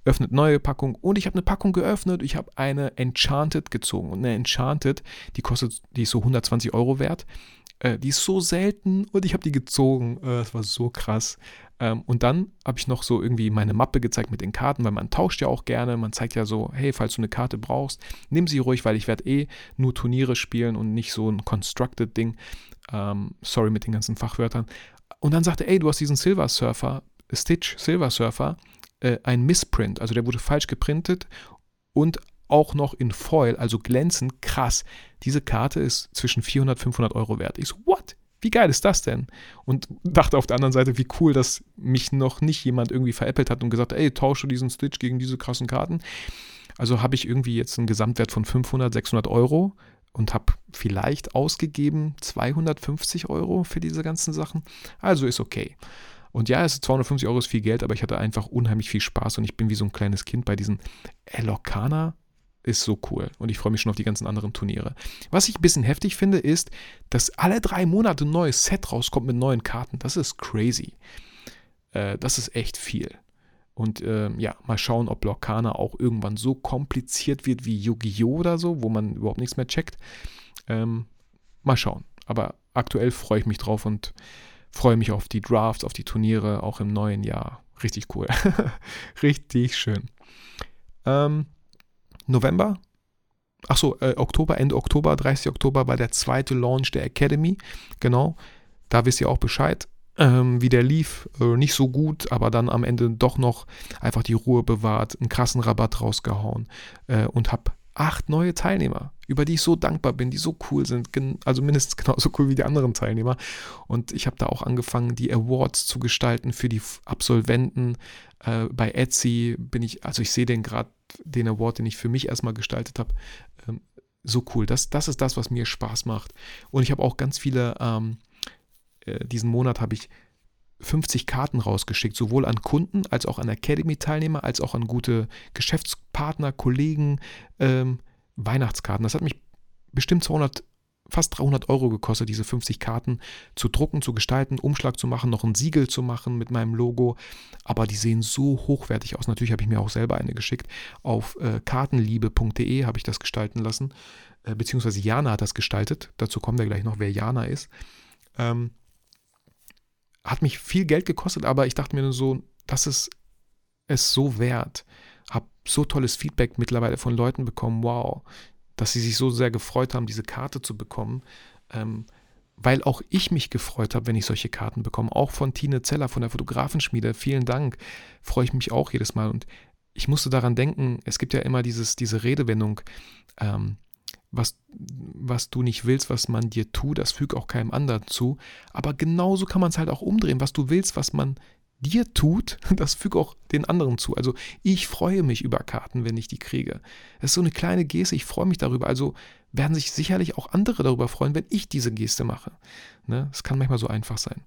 öffnet neue Packung und ich habe eine Packung geöffnet. Ich habe eine Enchanted gezogen und eine Enchanted, die kostet, die ist so 120 Euro wert. Äh, die ist so selten und ich habe die gezogen. Äh, das war so krass. Ähm, und dann habe ich noch so irgendwie meine Mappe gezeigt mit den Karten, weil man tauscht ja auch gerne. Man zeigt ja so, hey, falls du eine Karte brauchst, nimm sie ruhig, weil ich werde eh nur Turniere spielen und nicht so ein Constructed-Ding. Ähm, sorry mit den ganzen Fachwörtern. Und dann sagte, ey, du hast diesen Silver Surfer, Stitch Silver Surfer, äh, ein Missprint, also der wurde falsch geprintet und auch noch in Foil, also glänzend, krass. Diese Karte ist zwischen 400 und 500 Euro wert. Ich so, what? Wie geil ist das denn? Und dachte auf der anderen Seite, wie cool, dass mich noch nicht jemand irgendwie veräppelt hat und gesagt, ey, tausche diesen Stitch gegen diese krassen Karten. Also habe ich irgendwie jetzt einen Gesamtwert von 500, 600 Euro und habe vielleicht ausgegeben 250 Euro für diese ganzen Sachen. Also ist okay. Und ja, es ist 250 Euro ist viel Geld, aber ich hatte einfach unheimlich viel Spaß und ich bin wie so ein kleines Kind bei diesen Elokana. Ist so cool und ich freue mich schon auf die ganzen anderen Turniere. Was ich ein bisschen heftig finde, ist, dass alle drei Monate ein neues Set rauskommt mit neuen Karten. Das ist crazy. Äh, das ist echt viel. Und äh, ja, mal schauen, ob Lorcana auch irgendwann so kompliziert wird wie Yu-Gi-Oh! oder so, wo man überhaupt nichts mehr checkt. Ähm, mal schauen. Aber aktuell freue ich mich drauf und freue mich auf die Drafts, auf die Turniere, auch im neuen Jahr. Richtig cool. Richtig schön. Ähm, November. Achso, äh, Oktober, Ende Oktober, 30. Oktober war der zweite Launch der Academy. Genau. Da wisst ihr auch Bescheid ähm, wie der lief. Äh, nicht so gut, aber dann am Ende doch noch einfach die Ruhe bewahrt, einen krassen Rabatt rausgehauen äh, und habe acht neue Teilnehmer, über die ich so dankbar bin, die so cool sind, also mindestens genauso cool wie die anderen Teilnehmer. Und ich habe da auch angefangen, die Awards zu gestalten für die Absolventen. Äh, bei Etsy bin ich, also ich sehe den gerade, den Award, den ich für mich erstmal gestaltet habe, ähm, so cool. Das, das ist das, was mir Spaß macht. Und ich habe auch ganz viele ähm, äh, diesen Monat habe ich 50 Karten rausgeschickt, sowohl an Kunden als auch an Academy-Teilnehmer, als auch an gute Geschäftspartner, Kollegen, ähm, Weihnachtskarten. Das hat mich bestimmt 200, fast 300 Euro gekostet, diese 50 Karten zu drucken, zu gestalten, Umschlag zu machen, noch ein Siegel zu machen mit meinem Logo. Aber die sehen so hochwertig aus. Natürlich habe ich mir auch selber eine geschickt. Auf äh, kartenliebe.de habe ich das gestalten lassen, äh, beziehungsweise Jana hat das gestaltet. Dazu kommen wir gleich noch, wer Jana ist. Ähm, hat mich viel Geld gekostet, aber ich dachte mir nur so, das ist es so wert. Hab so tolles Feedback mittlerweile von Leuten bekommen, wow, dass sie sich so sehr gefreut haben, diese Karte zu bekommen. Ähm, weil auch ich mich gefreut habe, wenn ich solche Karten bekomme. Auch von Tine Zeller von der Fotografenschmiede. Vielen Dank. Freue ich mich auch jedes Mal. Und ich musste daran denken, es gibt ja immer dieses, diese Redewendung, ähm, was, was du nicht willst, was man dir tut, das fügt auch keinem anderen zu. Aber genauso kann man es halt auch umdrehen. Was du willst, was man dir tut, das füge auch den anderen zu. Also ich freue mich über Karten, wenn ich die kriege. Es ist so eine kleine Geste, ich freue mich darüber. Also werden sich sicherlich auch andere darüber freuen, wenn ich diese Geste mache. Ne? Das kann manchmal so einfach sein.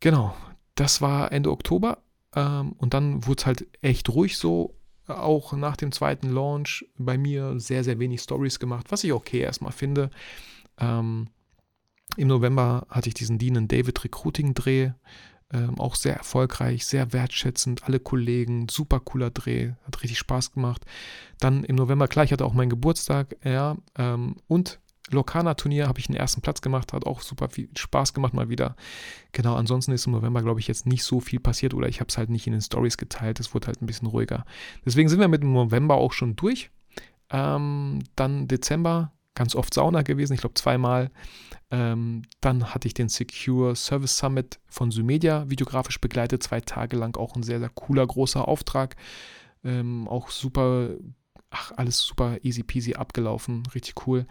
Genau, das war Ende Oktober ähm, und dann wurde es halt echt ruhig so. Auch nach dem zweiten Launch bei mir sehr, sehr wenig Stories gemacht, was ich okay erstmal finde. Ähm, Im November hatte ich diesen Dean David Recruiting Dreh. Ähm, auch sehr erfolgreich, sehr wertschätzend, alle Kollegen, super cooler Dreh, hat richtig Spaß gemacht. Dann im November, klar, ich hatte auch meinen Geburtstag, ja, ähm, und Lokana-Turnier habe ich den ersten Platz gemacht, hat auch super viel Spaß gemacht mal wieder. Genau, ansonsten ist im November, glaube ich, jetzt nicht so viel passiert oder ich habe es halt nicht in den Stories geteilt, es wurde halt ein bisschen ruhiger. Deswegen sind wir mit dem November auch schon durch. Ähm, dann Dezember, ganz oft Sauna gewesen, ich glaube zweimal. Ähm, dann hatte ich den Secure Service Summit von Symedia videografisch begleitet, zwei Tage lang auch ein sehr, sehr cooler, großer Auftrag. Ähm, auch super, ach, alles super easy peasy abgelaufen, richtig cool.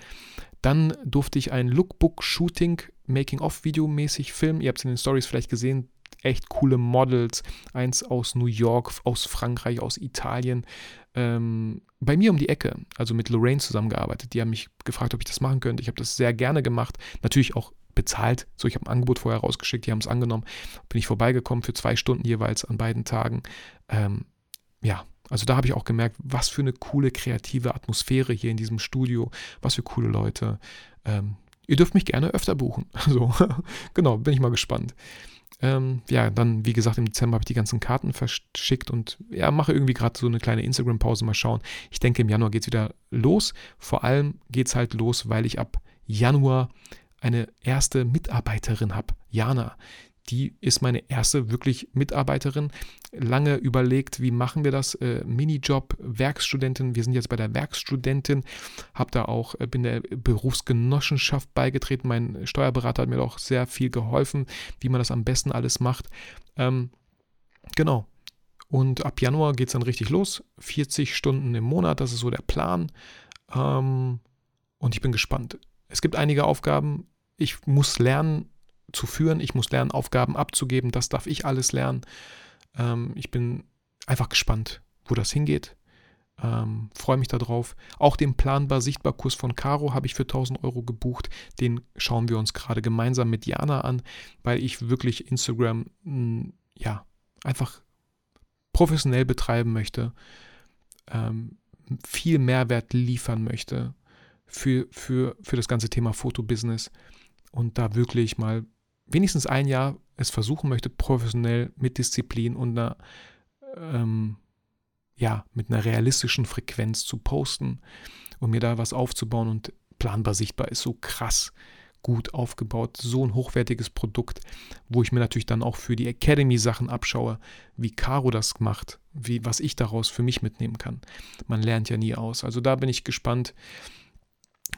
Dann durfte ich ein Lookbook-Shooting, Making-of-Video mäßig filmen. Ihr habt es in den Stories vielleicht gesehen, echt coole Models. Eins aus New York, aus Frankreich, aus Italien. Ähm, bei mir um die Ecke, also mit Lorraine zusammengearbeitet. Die haben mich gefragt, ob ich das machen könnte. Ich habe das sehr gerne gemacht. Natürlich auch bezahlt. So, ich habe ein Angebot vorher rausgeschickt, die haben es angenommen. Bin ich vorbeigekommen für zwei Stunden jeweils an beiden Tagen. Ähm, ja, also da habe ich auch gemerkt, was für eine coole kreative Atmosphäre hier in diesem Studio, was für coole Leute. Ähm, ihr dürft mich gerne öfter buchen. So, genau, bin ich mal gespannt. Ähm, ja, dann, wie gesagt, im Dezember habe ich die ganzen Karten verschickt und ja, mache irgendwie gerade so eine kleine Instagram-Pause, mal schauen. Ich denke, im Januar geht es wieder los. Vor allem geht es halt los, weil ich ab Januar eine erste Mitarbeiterin habe, Jana die ist meine erste wirklich Mitarbeiterin. Lange überlegt, wie machen wir das? Äh, Minijob, Werkstudentin. Wir sind jetzt bei der Werkstudentin. Hab da auch, äh, bin der Berufsgenossenschaft beigetreten. Mein Steuerberater hat mir auch sehr viel geholfen, wie man das am besten alles macht. Ähm, genau. Und ab Januar geht es dann richtig los. 40 Stunden im Monat, das ist so der Plan. Ähm, und ich bin gespannt. Es gibt einige Aufgaben. Ich muss lernen, zu führen. Ich muss lernen, Aufgaben abzugeben. Das darf ich alles lernen. Ähm, ich bin einfach gespannt, wo das hingeht. Ähm, Freue mich darauf. Auch den planbar sichtbar Kurs von Caro habe ich für 1000 Euro gebucht. Den schauen wir uns gerade gemeinsam mit Jana an, weil ich wirklich Instagram mh, hm, ja einfach professionell betreiben möchte, ähm, viel Mehrwert liefern möchte für, für, für das ganze Thema Fotobusiness und da wirklich mal wenigstens ein Jahr es versuchen möchte, professionell mit Disziplin und einer, ähm, ja, mit einer realistischen Frequenz zu posten und mir da was aufzubauen und planbar sichtbar ist so krass gut aufgebaut, so ein hochwertiges Produkt, wo ich mir natürlich dann auch für die Academy Sachen abschaue, wie Caro das macht, wie was ich daraus für mich mitnehmen kann. Man lernt ja nie aus. Also da bin ich gespannt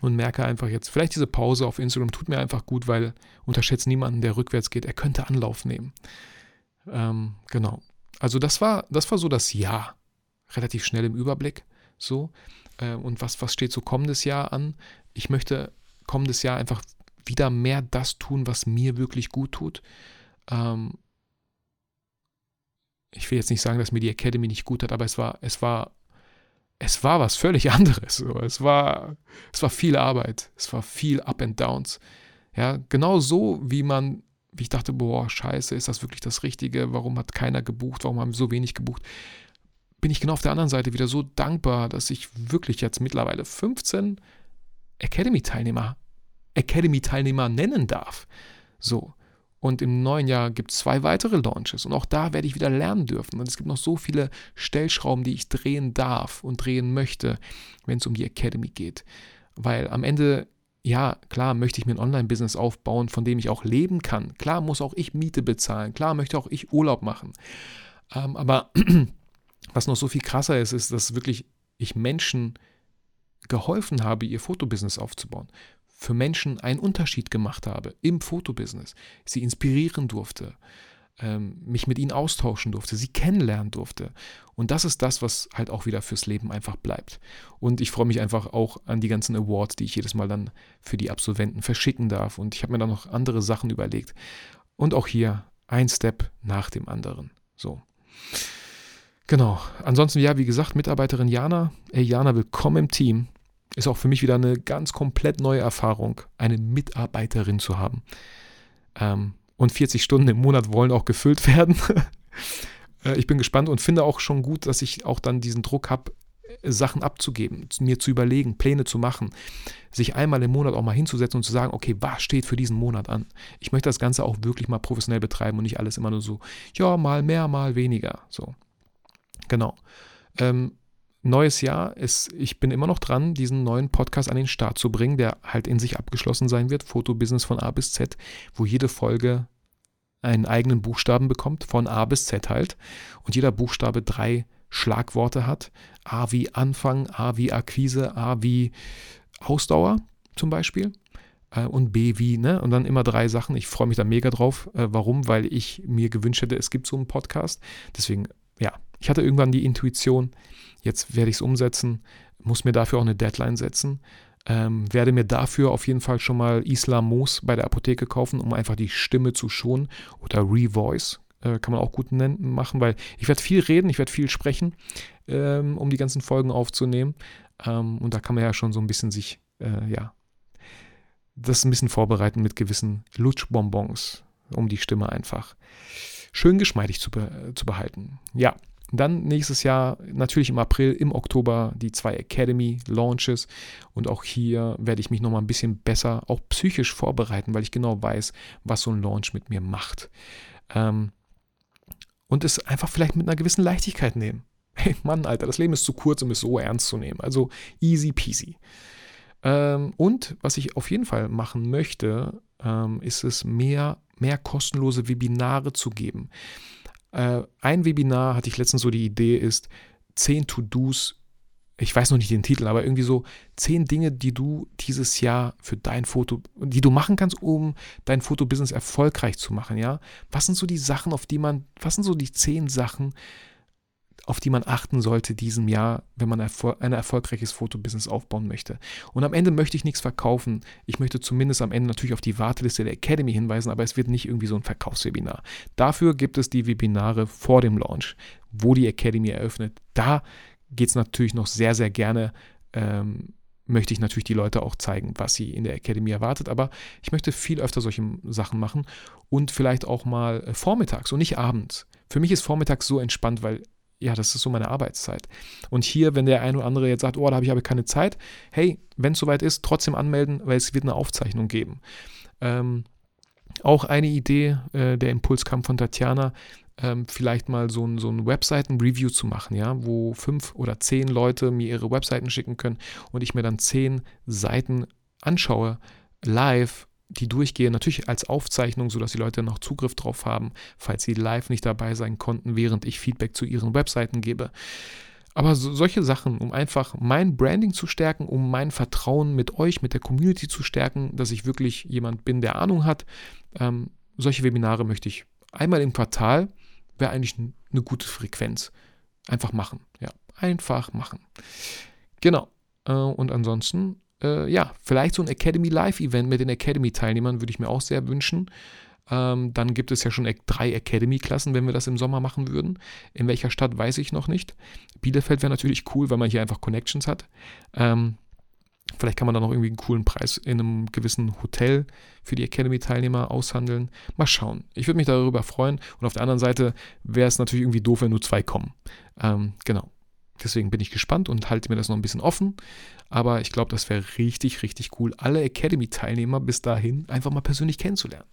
und merke einfach jetzt, vielleicht diese Pause auf Instagram tut mir einfach gut, weil unterschätzt niemanden, der rückwärts geht, er könnte Anlauf nehmen. Ähm, genau. Also das war, das war so das Jahr. Relativ schnell im Überblick. So. Äh, und was, was steht so kommendes Jahr an? Ich möchte kommendes Jahr einfach wieder mehr das tun, was mir wirklich gut tut. Ähm, ich will jetzt nicht sagen, dass mir die Academy nicht gut hat, aber es war, es war es war was völlig anderes. Es, war, es war viel Arbeit, es war viel Up and Downs. Ja, genau so, wie man, wie ich dachte, boah, scheiße, ist das wirklich das Richtige? Warum hat keiner gebucht? Warum haben so wenig gebucht? Bin ich genau auf der anderen Seite wieder so dankbar, dass ich wirklich jetzt mittlerweile 15 Academy-Teilnehmer, Academy-Teilnehmer nennen darf. So. Und im neuen Jahr gibt es zwei weitere Launches. Und auch da werde ich wieder lernen dürfen. Und es gibt noch so viele Stellschrauben, die ich drehen darf und drehen möchte, wenn es um die Academy geht. Weil am Ende, ja, klar möchte ich mir ein Online-Business aufbauen, von dem ich auch leben kann. Klar muss auch ich Miete bezahlen. Klar möchte auch ich Urlaub machen. Ähm, aber was noch so viel krasser ist, ist, dass wirklich ich Menschen geholfen habe, ihr Fotobusiness aufzubauen für Menschen einen Unterschied gemacht habe im Fotobusiness, sie inspirieren durfte, ähm, mich mit ihnen austauschen durfte, sie kennenlernen durfte. Und das ist das, was halt auch wieder fürs Leben einfach bleibt. Und ich freue mich einfach auch an die ganzen Awards, die ich jedes Mal dann für die Absolventen verschicken darf. Und ich habe mir da noch andere Sachen überlegt. Und auch hier ein Step nach dem anderen. So. Genau. Ansonsten, ja, wie gesagt, Mitarbeiterin Jana. Ey, Jana, willkommen im Team. Ist auch für mich wieder eine ganz komplett neue Erfahrung, eine Mitarbeiterin zu haben. Ähm, und 40 Stunden im Monat wollen auch gefüllt werden. Äh, ich bin gespannt und finde auch schon gut, dass ich auch dann diesen Druck habe, Sachen abzugeben, mir zu überlegen, Pläne zu machen, sich einmal im Monat auch mal hinzusetzen und zu sagen, okay, was steht für diesen Monat an? Ich möchte das Ganze auch wirklich mal professionell betreiben und nicht alles immer nur so, ja, mal mehr, mal weniger. So. Genau. Ähm, neues Jahr ist, ich bin immer noch dran, diesen neuen Podcast an den Start zu bringen, der halt in sich abgeschlossen sein wird, Fotobusiness von A bis Z, wo jede Folge einen eigenen Buchstaben bekommt, von A bis Z halt, und jeder Buchstabe drei Schlagworte hat. A wie Anfang, A wie Akquise, A wie Ausdauer zum Beispiel äh, und B wie, ne? Und dann immer drei Sachen. Ich freue mich da mega drauf. Äh, warum? Weil ich mir gewünscht hätte, es gibt so einen Podcast. Deswegen, ja, ich hatte irgendwann die Intuition, jetzt werde ich es umsetzen, muss mir dafür auch eine Deadline setzen. Ähm, werde mir dafür auf jeden Fall schon mal Islam Moos bei der Apotheke kaufen, um einfach die Stimme zu schonen. Oder Revoice, äh, kann man auch gut nennen, machen, weil ich werde viel reden, ich werde viel sprechen, ähm, um die ganzen Folgen aufzunehmen. Ähm, und da kann man ja schon so ein bisschen sich, äh, ja, das ein bisschen vorbereiten mit gewissen Lutschbonbons, um die Stimme einfach schön geschmeidig zu, be zu behalten. Ja, dann nächstes Jahr, natürlich im April, im Oktober, die zwei Academy Launches. Und auch hier werde ich mich nochmal ein bisschen besser, auch psychisch vorbereiten, weil ich genau weiß, was so ein Launch mit mir macht. Ähm, und es einfach vielleicht mit einer gewissen Leichtigkeit nehmen. Hey Mann, Alter, das Leben ist zu kurz, um es so ernst zu nehmen. Also easy peasy. Ähm, und was ich auf jeden Fall machen möchte, ähm, ist es mehr, mehr kostenlose Webinare zu geben. Äh, ein Webinar hatte ich letztens so die Idee ist 10 To-Dos ich weiß noch nicht den Titel, aber irgendwie so zehn Dinge, die du dieses Jahr für dein Foto, die du machen kannst, um dein Fotobusiness erfolgreich zu machen, ja? Was sind so die Sachen, auf die man, was sind so die zehn Sachen, auf die man achten sollte diesem Jahr, wenn man ein erfolgreiches Fotobusiness aufbauen möchte. Und am Ende möchte ich nichts verkaufen. Ich möchte zumindest am Ende natürlich auf die Warteliste der Academy hinweisen, aber es wird nicht irgendwie so ein Verkaufswebinar. Dafür gibt es die Webinare vor dem Launch, wo die Academy eröffnet. Da geht es natürlich noch sehr, sehr gerne. Ähm, möchte ich natürlich die Leute auch zeigen, was sie in der Academy erwartet. Aber ich möchte viel öfter solche Sachen machen und vielleicht auch mal äh, vormittags und nicht abends. Für mich ist vormittags so entspannt, weil ja, das ist so meine Arbeitszeit. Und hier, wenn der eine oder andere jetzt sagt, oh, da habe ich aber keine Zeit, hey, wenn es soweit ist, trotzdem anmelden, weil es wird eine Aufzeichnung geben. Ähm, auch eine Idee, äh, der Impuls kam von Tatjana, ähm, vielleicht mal so ein, so ein Webseiten-Review zu machen, ja, wo fünf oder zehn Leute mir ihre Webseiten schicken können und ich mir dann zehn Seiten anschaue, live, die durchgehen, natürlich als Aufzeichnung, sodass die Leute noch Zugriff drauf haben, falls sie live nicht dabei sein konnten, während ich Feedback zu ihren Webseiten gebe. Aber so, solche Sachen, um einfach mein Branding zu stärken, um mein Vertrauen mit euch, mit der Community zu stärken, dass ich wirklich jemand bin, der Ahnung hat, ähm, solche Webinare möchte ich einmal im Quartal wäre eigentlich eine gute Frequenz. Einfach machen. Ja, einfach machen. Genau. Äh, und ansonsten, äh, ja, vielleicht so ein Academy Live-Event mit den Academy-Teilnehmern würde ich mir auch sehr wünschen. Ähm, dann gibt es ja schon drei Academy-Klassen, wenn wir das im Sommer machen würden. In welcher Stadt weiß ich noch nicht. Bielefeld wäre natürlich cool, weil man hier einfach Connections hat. Ähm, Vielleicht kann man da noch irgendwie einen coolen Preis in einem gewissen Hotel für die Academy-Teilnehmer aushandeln. Mal schauen. Ich würde mich darüber freuen. Und auf der anderen Seite wäre es natürlich irgendwie doof, wenn nur zwei kommen. Ähm, genau. Deswegen bin ich gespannt und halte mir das noch ein bisschen offen. Aber ich glaube, das wäre richtig, richtig cool, alle Academy-Teilnehmer bis dahin einfach mal persönlich kennenzulernen.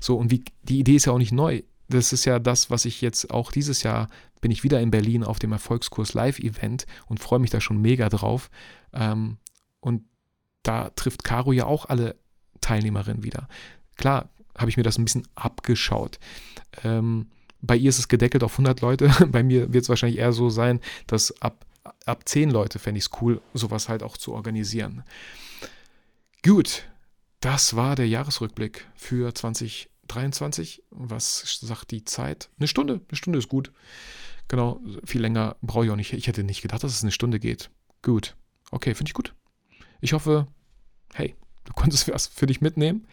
So, und wie, die Idee ist ja auch nicht neu. Das ist ja das, was ich jetzt auch dieses Jahr bin ich wieder in Berlin auf dem Erfolgskurs Live-Event und freue mich da schon mega drauf. Ähm, und da trifft Caro ja auch alle Teilnehmerinnen wieder. Klar, habe ich mir das ein bisschen abgeschaut. Ähm, bei ihr ist es gedeckelt auf 100 Leute. Bei mir wird es wahrscheinlich eher so sein, dass ab, ab 10 Leute fände ich es cool, sowas halt auch zu organisieren. Gut, das war der Jahresrückblick für 2023. Was sagt die Zeit? Eine Stunde. Eine Stunde ist gut. Genau, viel länger brauche ich auch nicht. Ich hätte nicht gedacht, dass es eine Stunde geht. Gut. Okay, finde ich gut. Ich hoffe, hey, du konntest was für dich mitnehmen.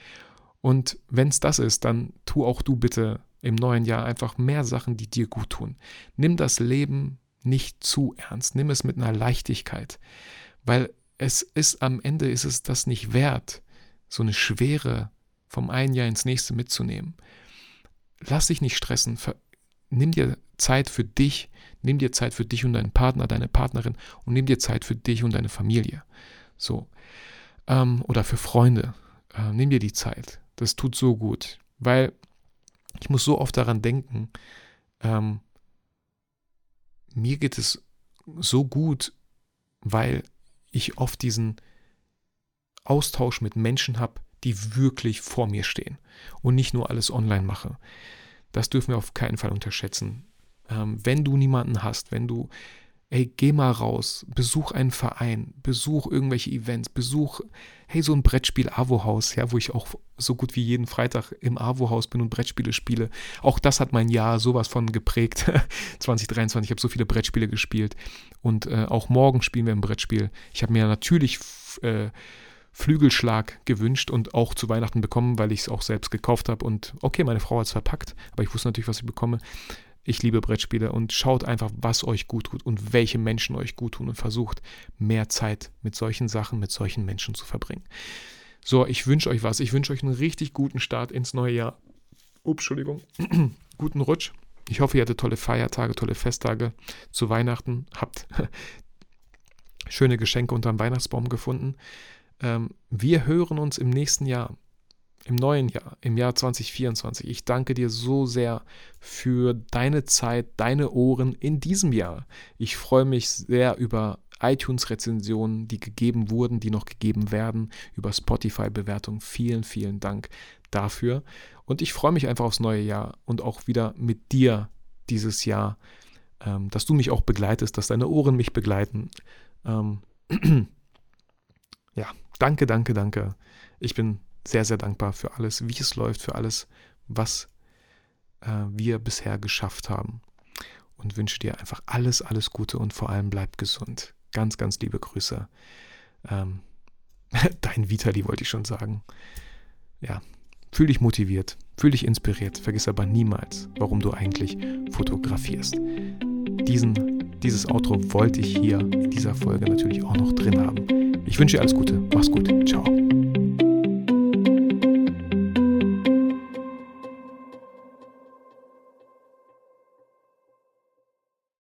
Und wenn es das ist, dann tu auch du bitte im neuen Jahr einfach mehr Sachen, die dir gut tun. Nimm das Leben nicht zu ernst, nimm es mit einer Leichtigkeit, weil es ist am Ende ist es das nicht wert, so eine Schwere vom einen Jahr ins nächste mitzunehmen. Lass dich nicht stressen, nimm dir Zeit für dich, nimm dir Zeit für dich und deinen Partner, deine Partnerin und nimm dir Zeit für dich und deine Familie. So. Ähm, oder für Freunde. Äh, nimm dir die Zeit. Das tut so gut. Weil ich muss so oft daran denken, ähm, mir geht es so gut, weil ich oft diesen Austausch mit Menschen habe, die wirklich vor mir stehen und nicht nur alles online mache. Das dürfen wir auf keinen Fall unterschätzen. Ähm, wenn du niemanden hast, wenn du, ey, geh mal raus, besuch einen Verein, besuch irgendwelche Events, besuch, hey, so ein Brettspiel Avo-Haus, ja, wo ich auch so gut wie jeden Freitag im Avo-Haus bin und Brettspiele spiele. Auch das hat mein Jahr sowas von geprägt. 2023, ich habe so viele Brettspiele gespielt und äh, auch morgen spielen wir ein Brettspiel. Ich habe mir natürlich äh, Flügelschlag gewünscht und auch zu Weihnachten bekommen, weil ich es auch selbst gekauft habe. Und okay, meine Frau hat es verpackt, aber ich wusste natürlich, was ich bekomme. Ich liebe Brettspiele und schaut einfach, was euch gut tut und welche Menschen euch gut tun und versucht, mehr Zeit mit solchen Sachen, mit solchen Menschen zu verbringen. So, ich wünsche euch was. Ich wünsche euch einen richtig guten Start ins neue Jahr. Ups, Entschuldigung. guten Rutsch. Ich hoffe, ihr hattet tolle Feiertage, tolle Festtage zu Weihnachten. Habt schöne Geschenke unterm Weihnachtsbaum gefunden. Ähm, wir hören uns im nächsten Jahr, im neuen Jahr, im Jahr 2024. Ich danke dir so sehr für deine Zeit, deine Ohren in diesem Jahr. Ich freue mich sehr über iTunes-Rezensionen, die gegeben wurden, die noch gegeben werden, über Spotify-Bewertungen. Vielen, vielen Dank dafür. Und ich freue mich einfach aufs neue Jahr und auch wieder mit dir dieses Jahr, ähm, dass du mich auch begleitest, dass deine Ohren mich begleiten. Ähm, ja, danke, danke, danke. Ich bin sehr, sehr dankbar für alles, wie es läuft, für alles, was äh, wir bisher geschafft haben. Und wünsche dir einfach alles, alles Gute und vor allem bleib gesund. Ganz, ganz liebe Grüße. Ähm, dein Vitali wollte ich schon sagen. Ja, fühl dich motiviert, fühl dich inspiriert. Vergiss aber niemals, warum du eigentlich fotografierst. Diesen, dieses Outro wollte ich hier in dieser Folge natürlich auch noch drin haben. Ich wünsche dir alles Gute. Mach's gut. Ciao.